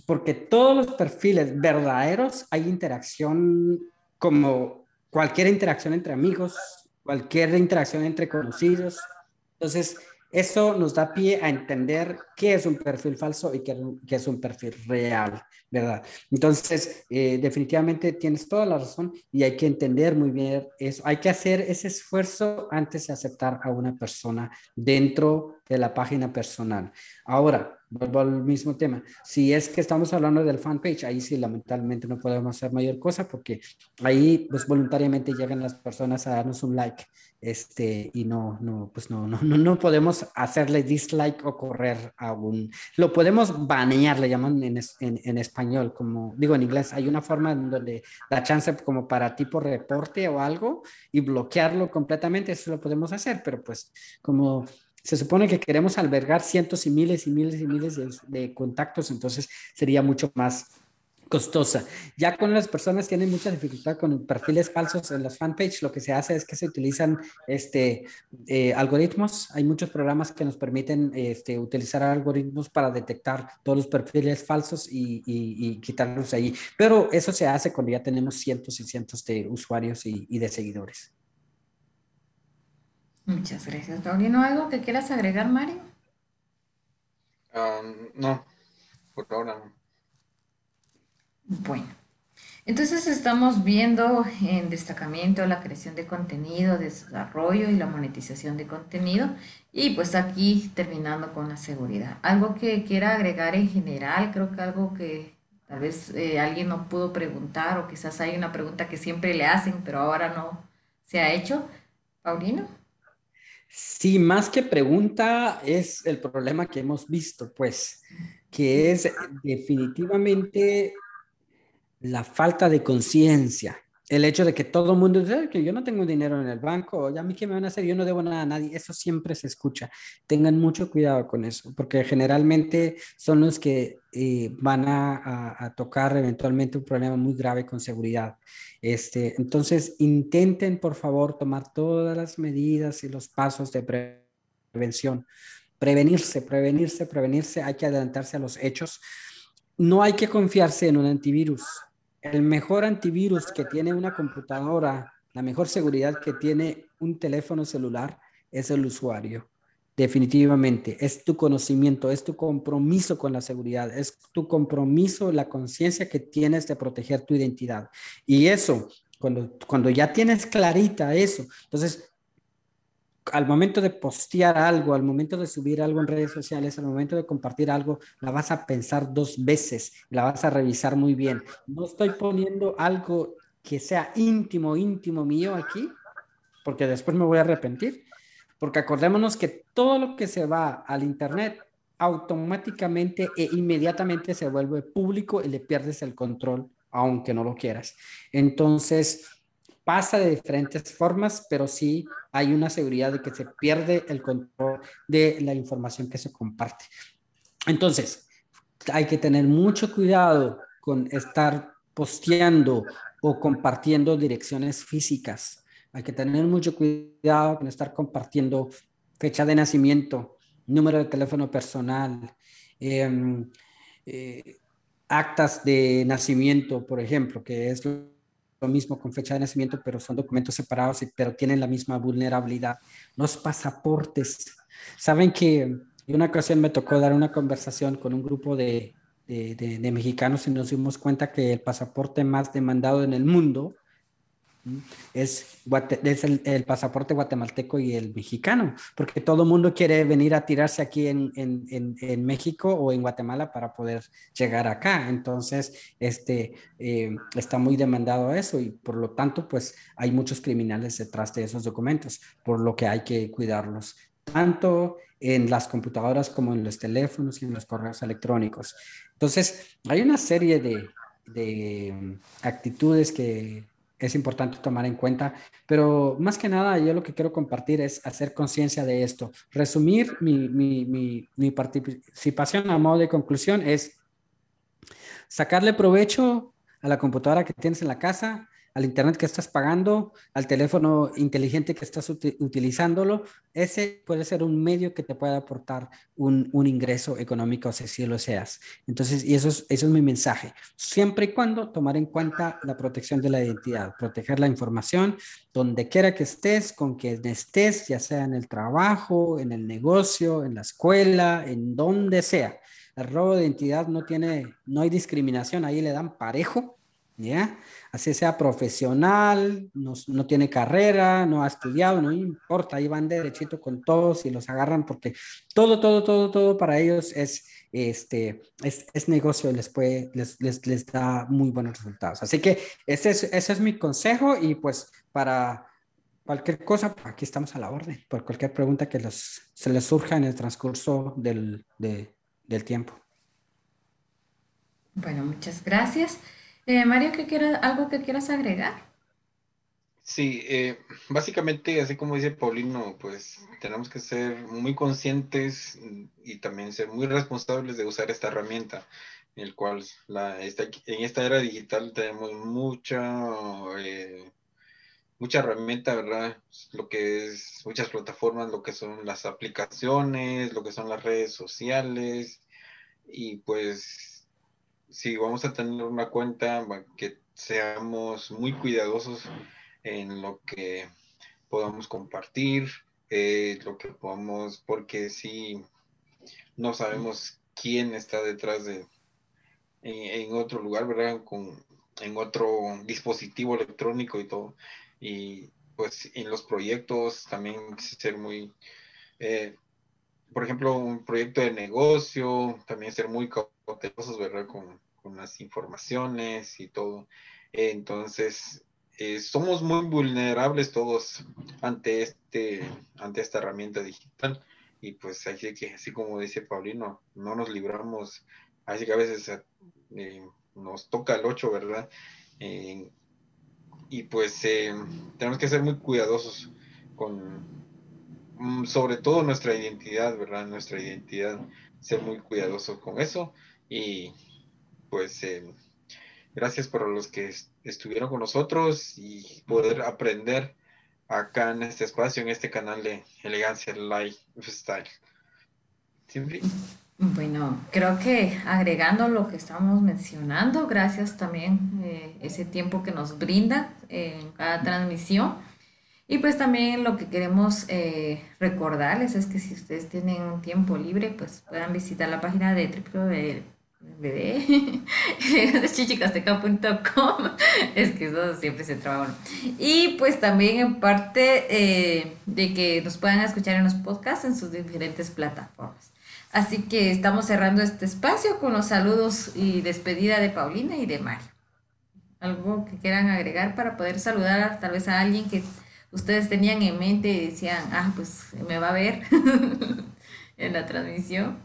porque todos los perfiles verdaderos hay interacción como cualquier interacción entre amigos, cualquier interacción entre conocidos. Entonces, eso nos da pie a entender qué es un perfil falso y qué, es un perfil real, ¿verdad? Entonces, eh, definitivamente tienes toda la razón y hay que entender muy bien eso. Hay que hacer ese esfuerzo antes de aceptar a una persona dentro de la página personal. Ahora, vuelvo al mismo tema. Si es que estamos hablando del fanpage, ahí sí lamentablemente no podemos hacer mayor cosa porque ahí pues voluntariamente llegan las personas a darnos un like este y no no pues no no no, no podemos hacerle dislike o correr a un lo podemos banear le llaman en, en, en, español como digo en inglés hay una forma donde da chance como para tipo reporte o algo y bloquearlo completamente eso lo podemos hacer pero pues como se supone que queremos albergar cientos y miles y miles y miles de, contactos, entonces sería mucho más costosa. Ya con las personas tienen mucha dificultad con perfiles falsos en las fanpage, lo que se hace es que se utilizan este, eh, algoritmos. Hay muchos programas que nos permiten este, utilizar algoritmos para detectar todos los perfiles falsos y, quitarlos ahí. Pero eso se hace cuando ya tenemos cientos y cientos de usuarios y de seguidores. Muchas gracias, Paulino. ¿Algo que quieras agregar, Mario? no, por ahora no. Bueno, entonces estamos viendo en destacamiento la creación de contenido, desarrollo y la monetización de contenido. Y pues aquí terminando con la seguridad. Algo que quiera agregar en general, creo que algo que tal vez eh, alguien no pudo preguntar o quizás hay una pregunta que siempre le hacen, pero ahora no se ha hecho. Paulino. Sí, más que pregunta es el problema que hemos visto, pues, que es definitivamente la falta de conciencia. El hecho de que todo el mundo dice que yo no tengo dinero en el banco, ya a mí qué me van a hacer, yo no debo nada a nadie, eso siempre se escucha. Tengan mucho cuidado con eso, porque generalmente son los que eh, van a, a tocar eventualmente un problema muy grave con seguridad. Este, entonces, intenten, por favor, tomar todas las medidas y los pasos de prevención. Prevenirse, prevenirse, prevenirse. Hay que adelantarse a los hechos. No hay que confiarse en un antivirus. El mejor antivirus que tiene una computadora, la mejor seguridad que tiene un teléfono celular es el usuario. Definitivamente, es tu conocimiento, es tu compromiso con la seguridad, es tu compromiso, la conciencia que tienes de proteger tu identidad. Y eso, cuando, cuando ya tienes clarita eso, entonces, al momento de postear algo, al momento de subir algo en redes sociales, al momento de compartir algo, la vas a pensar dos veces, la vas a revisar muy bien. No estoy poniendo algo que sea íntimo, íntimo mío aquí, porque después me voy a arrepentir porque acordémonos que todo lo que se va al Internet automáticamente e inmediatamente se vuelve público y le pierdes el control, aunque no lo quieras. Entonces, pasa de diferentes formas, pero sí hay una seguridad de que se pierde el control de la información que se comparte. Entonces, hay que tener mucho cuidado con estar posteando o compartiendo direcciones físicas. Hay que tener mucho cuidado con estar compartiendo fecha de nacimiento, número de teléfono personal, em, eh, actas de nacimiento, por ejemplo, que es lo mismo con fecha de nacimiento, pero son documentos separados, pero tienen la misma vulnerabilidad. Los pasaportes. Saben que una ocasión me tocó dar una conversación con un grupo de, de, mexicanos y nos dimos cuenta que el pasaporte más demandado en el mundo es, es el, pasaporte guatemalteco y el mexicano, porque todo el mundo quiere venir a tirarse aquí en, en, en, México o en Guatemala para poder llegar acá. Entonces, este, eh, está muy demandado eso y por lo tanto, pues hay muchos criminales detrás de esos documentos, por lo que hay que cuidarlos, tanto en las computadoras como en los teléfonos y en los correos electrónicos. Entonces, hay una serie de, de actitudes que es importante tomar en cuenta, pero más que nada yo lo que quiero compartir es hacer conciencia de esto. Resumir mi, mi, mi, mi, participación a modo de conclusión es sacarle provecho a la computadora que tienes en la casa, al internet que estás pagando, al teléfono inteligente que estás utilizándolo, ese puede ser un medio que te pueda aportar un, un ingreso económico si así lo seas. Entonces, y eso es, eso es mi mensaje. Siempre y cuando tomar en cuenta la protección de la identidad, proteger la información donde quiera que estés, con quien estés, ya sea en el trabajo, en el negocio, en la escuela, en donde sea. El robo de identidad no tiene, no hay discriminación, ahí le dan parejo ¿ya? Así sea profesional, no, no, tiene carrera, no ha estudiado, no importa, ahí van derechito con todos y los agarran porque todo, todo, todo, todo para ellos es, este, es, es negocio y les, puede, les, les, les, da muy buenos resultados. Así que ese es, ese es mi consejo y pues para cualquier cosa, aquí estamos a la orden, por cualquier pregunta que les, se les surja en el transcurso del, de, del tiempo. Bueno, muchas gracias. Eh, Mario, ¿qué quieras, ¿algo que quieras agregar? Sí, eh, básicamente, así como dice Paulino, pues tenemos que ser muy conscientes y también ser muy responsables de usar esta herramienta, en el cual la, esta, en esta era digital tenemos mucha, eh, mucha herramienta, ¿verdad? Lo que es muchas plataformas, lo que son las aplicaciones, lo que son las redes sociales, y pues si vamos a tener una cuenta, que seamos muy cuidadosos en lo que podamos compartir, eh, lo que podamos, porque si no sabemos quién está detrás de, en, otro lugar, ¿verdad? Con, en otro dispositivo electrónico y todo. Y pues en los proyectos también ser muy, eh, por ejemplo, un proyecto de negocio, también ser muy cautelosos, ¿verdad? Con, con las informaciones y todo. Entonces, eh, somos muy vulnerables todos ante, este, ante esta herramienta digital. Y pues así que, así como dice Paulino, no nos libramos, así que a veces eh, nos toca el 8, ¿verdad? Eh, y pues tenemos que ser muy cuidadosos con, sobre todo nuestra identidad, ¿verdad? Nuestra identidad, ser muy cuidadosos con eso. Y pues eh, gracias por los que estuvieron con nosotros y poder aprender acá en este espacio, en este canal de Elegancia Lifestyle. Bueno, creo que agregando lo que estamos mencionando, gracias también eh, ese tiempo que nos brinda en cada transmisión. Y pues también lo que queremos eh, recordarles es que si ustedes tienen un tiempo libre, pues puedan visitar la página de www <laughs> bebé, chichicasteca.com, <laughs> es que eso siempre se traba Y pues también en parte eh, de que nos puedan escuchar en los podcasts en sus diferentes plataformas. Así que estamos cerrando este espacio con los saludos y despedida de Paulina y de Mario. ¿Algo que quieran agregar para poder saludar tal vez a alguien que ustedes tenían en mente y decían, ah, pues me va a ver <laughs> en la transmisión?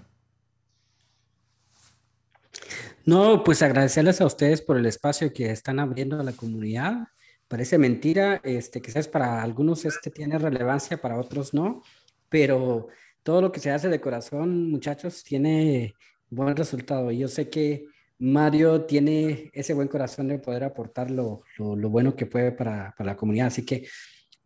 No, pues agradecerles a ustedes por el espacio que están abriendo a la comunidad. Parece mentira, este, quizás para algunos este tiene relevancia, para otros no, pero todo lo que se hace de corazón, muchachos, tiene buen resultado. Y yo sé que Mario tiene ese buen corazón de poder aportar lo, lo, bueno que puede para, para, la comunidad. Así que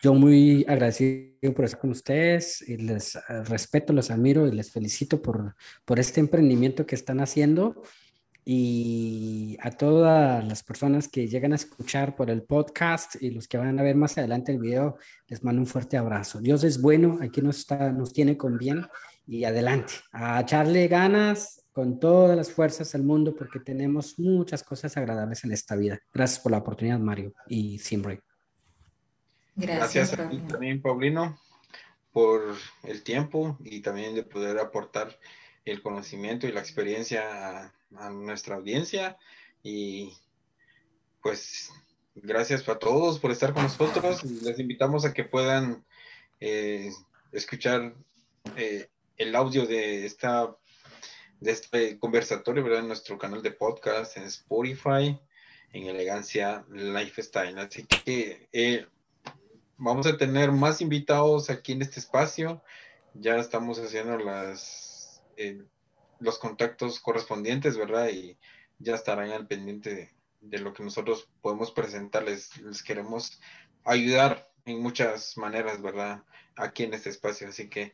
yo muy agradecido por estar con ustedes y les eh, respeto, los admiro y les felicito por, por este emprendimiento que están haciendo y a todas las personas que llegan a escuchar por el podcast y los que van a ver más adelante el video, les mando un fuerte abrazo. Dios es bueno, aquí nos, está, nos tiene con bien y adelante, a echarle ganas con todas las fuerzas del mundo porque tenemos muchas cosas agradables en esta vida. Gracias por la oportunidad, Mario y Simbre. Gracias, Gracias a ti también, Paulino, por el tiempo y también de poder aportar el conocimiento y la experiencia a a nuestra audiencia y pues gracias a todos por estar con nosotros. Les invitamos a que puedan eh, escuchar eh, el audio de esta de este conversatorio ¿verdad? en nuestro canal de podcast en Spotify en Elegancia Lifestyle. Así que eh, vamos a tener más invitados aquí en este espacio. Ya estamos haciendo las los contactos correspondientes, ¿verdad? Y ya estarán al pendiente de, lo que nosotros podemos presentarles. Les queremos ayudar en muchas maneras, ¿verdad? Aquí en este espacio. Así que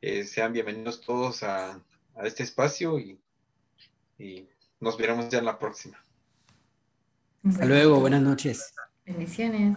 eh, sean bienvenidos todos a, este espacio y, y, nos veremos ya en la próxima. Hasta luego, buenas noches. Bendiciones.